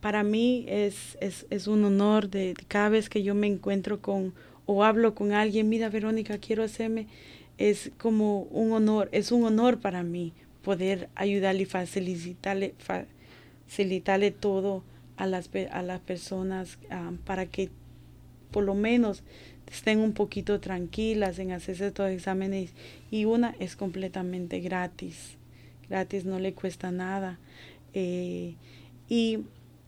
para mí es, es, es, un honor de cada vez que yo me encuentro con o hablo con alguien, mira Verónica, quiero hacerme es como un honor, es un honor para mí poder ayudarle y facilitarle, facilitarle todo a las, a las personas para que por lo menos estén un poquito tranquilas en hacerse estos exámenes y una es completamente gratis, gratis no le cuesta nada. Eh, y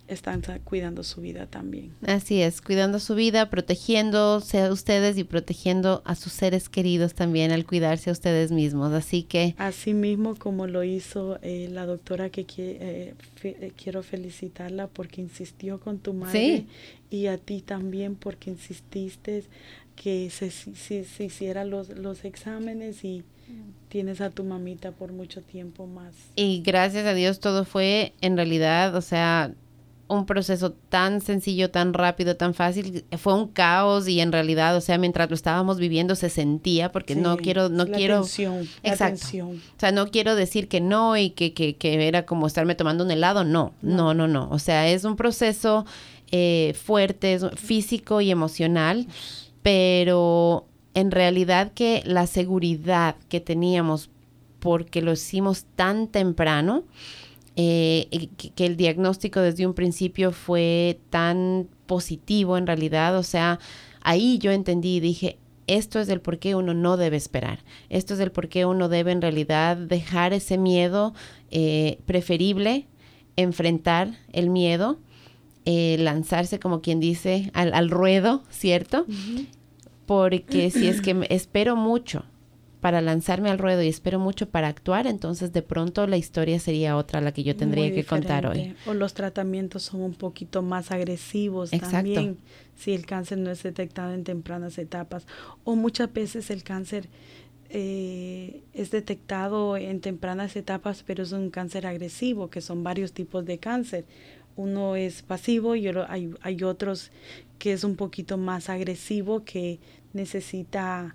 están cuidando su vida también. Así es, cuidando su vida, protegiéndose a ustedes y protegiendo a sus seres queridos también al cuidarse a ustedes mismos. Así que... Así mismo como lo hizo eh, la doctora que eh, eh, quiero felicitarla porque insistió con tu madre y a ti también porque insististe que se, se, se hicieran los, los exámenes y tienes a tu mamita por mucho tiempo más. Y gracias a Dios todo fue en realidad, o sea, un proceso tan sencillo, tan rápido, tan fácil, fue un caos y en realidad, o sea, mientras lo estábamos viviendo se sentía porque no quiero, no quiero, tensión, exacto, o sea, no quiero decir que no y que, que, que, era como estarme tomando un helado, no, no, no, no, o sea, es un proceso eh, fuerte, físico y emocional, pero en realidad que la seguridad que teníamos porque lo hicimos tan temprano, eh, que, el diagnóstico desde un principio fue tan positivo en realidad, o sea, ahí yo entendí y dije, esto es el por qué uno no debe esperar, esto es el por qué uno debe en realidad dejar ese miedo eh, preferible, enfrentar el miedo, eh, lanzarse como quien dice al, ruedo, ¿cierto? Porque si es que espero mucho para lanzarme al ruedo y espero mucho para actuar, entonces de pronto la historia sería otra la que yo tendría que contar hoy. O los tratamientos son un poquito más agresivos Exacto. también si el cáncer no es detectado en tempranas etapas. O muchas veces el cáncer eh, es detectado en tempranas etapas, pero es un cáncer agresivo, que son varios tipos de cáncer. Uno es pasivo y hay, hay otros que es un poquito más agresivo, que necesita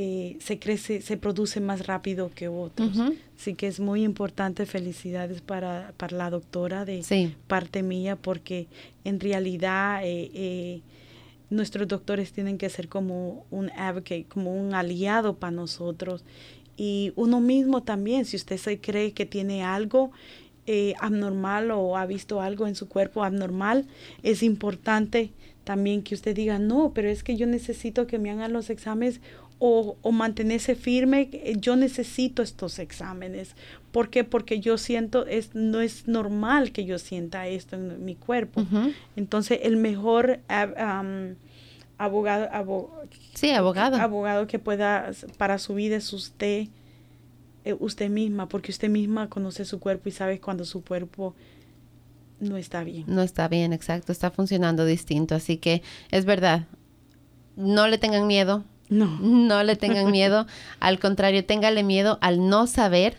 eh, se crece, se produce más rápido que otros. Así que es muy importante, felicidades para, para la doctora de parte mía, porque en realidad eh, eh, nuestros doctores tienen que ser como un advocate, como un aliado para nosotros. Y uno mismo también, si usted se cree que tiene algo abnormal o ha visto algo en su cuerpo abnormal, es importante también que usted diga, no, pero es que yo necesito que me hagan los exámenes o, o, mantenerse firme, yo necesito estos exámenes. ¿Por qué? Porque yo siento, es, no es normal que yo sienta esto en mi cuerpo. Entonces, el mejor abogado, sí, abogado. abogado que pueda para su vida es usted, eh, usted misma, porque usted misma conoce su cuerpo y sabe cuando su cuerpo no está bien. No está bien, exacto, está funcionando distinto. Así que es verdad, no le tengan miedo. No. No le tengan miedo. al contrario, téngale miedo al no saber.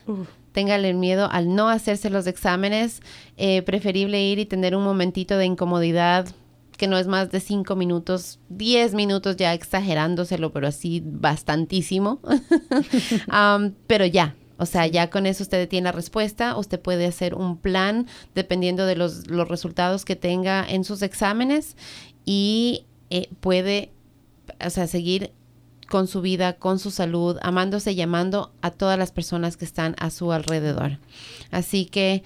Téngale miedo al no hacerse los exámenes. Eh, preferible ir y tener un momentito de incomodidad que no es más de cinco minutos, diez minutos ya exagerándoselo, pero así bastantísimo. pero ya, o sea, ya con eso usted tiene la respuesta, usted puede hacer un plan dependiendo de los, los resultados que tenga en sus exámenes y eh, puede, o sea, seguir con su vida, con su salud, amándose y amando a todas las personas que están a su alrededor. Así que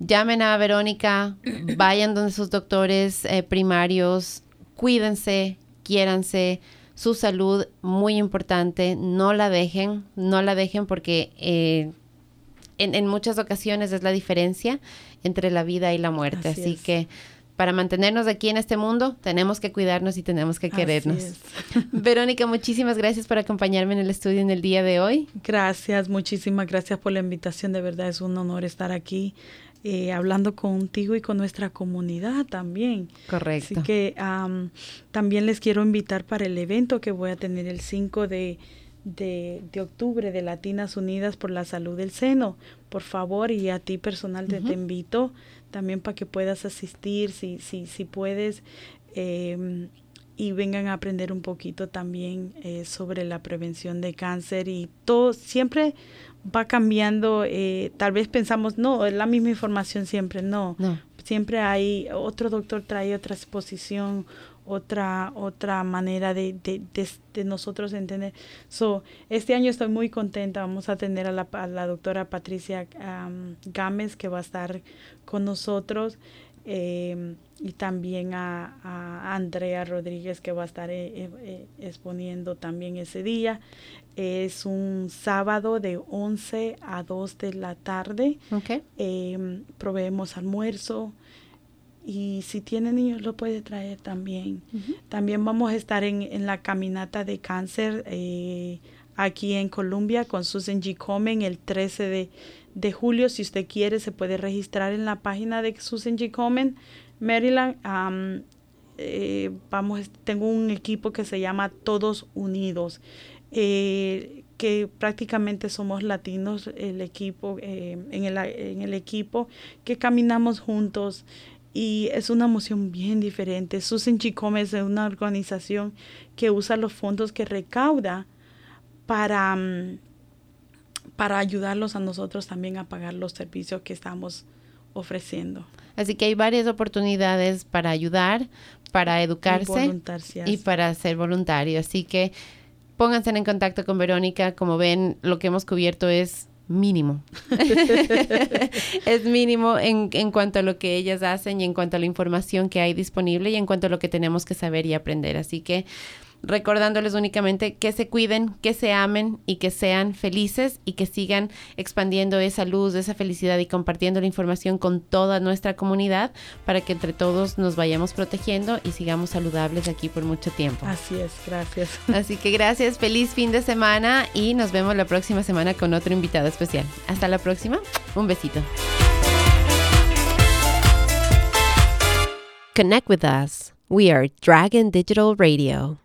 llamen a Verónica, vayan donde sus doctores eh, primarios, cuídense, quiéranse, su salud muy importante, no la dejen, no la dejen porque eh, en, muchas ocasiones es la diferencia entre la vida y la muerte. Así, que para mantenernos aquí en este mundo, tenemos que cuidarnos y tenemos que querernos. Verónica, muchísimas gracias por acompañarme en el estudio en el día de hoy. Gracias, muchísimas gracias por la invitación. De verdad es un honor estar aquí eh, hablando contigo y con nuestra comunidad también. Correcto. Así que también les quiero invitar para el evento que voy a tener el 5 de, de, octubre de Latinas Unidas por la Salud del Seno. Por favor, y a ti personal te, invito también para que puedas asistir, si, si, si puedes. Em, y vengan a aprender un poquito también eh, sobre la prevención de cáncer y todo, siempre va cambiando, eh, tal vez pensamos, no, es la misma información siempre, no. Siempre hay, otro doctor trae otra exposición, otra, otra manera de, de, de, nosotros entender. So, este año estoy muy contenta, vamos a tener a la, a la doctora Patricia Gámez que va a estar con nosotros. Eh, y también a, a, Andrea Rodríguez que va a estar eh, exponiendo también ese día. Es un sábado de 11 a 2 de la tarde. Okay. Em, proveemos almuerzo. Y si tiene niños, lo puede traer también. También vamos a estar en, en la caminata de cáncer eh, aquí en Colombia con Susan G. Komen el 13 de, de, julio. Si usted quiere, se puede registrar en la página de Susan G. Komen, Maryland. Eh, vamos, tengo un equipo que se llama Todos Unidos eh, que prácticamente somos latinos el equipo eh, en, el, en el equipo que caminamos juntos y es una emoción bien diferente. Susan Chicome es una organización que usa los fondos que recauda para, mm, para ayudarlos a nosotros también a pagar los servicios que estamos ofreciendo. Así que hay varias oportunidades para ayudar, para educarse y, y para ser voluntario. Así que pónganse en contacto con Verónica. Como ven, lo que hemos cubierto es mínimo. es mínimo en, en, cuanto a lo que ellas hacen y en cuanto a la información que hay disponible y en cuanto a lo que tenemos que saber y aprender. Así que recordándoles únicamente que se cuiden, que se amen y que sean felices y que sigan expandiendo esa luz, esa felicidad y compartiendo la información con toda nuestra comunidad para que entre todos nos vayamos protegiendo y sigamos saludables aquí por mucho tiempo. Así es, gracias. Así que gracias, feliz fin de semana y nos vemos la próxima semana con otro invitado especial. Hasta la próxima, un besito. Connect with us. We are Dragon Digital Radio.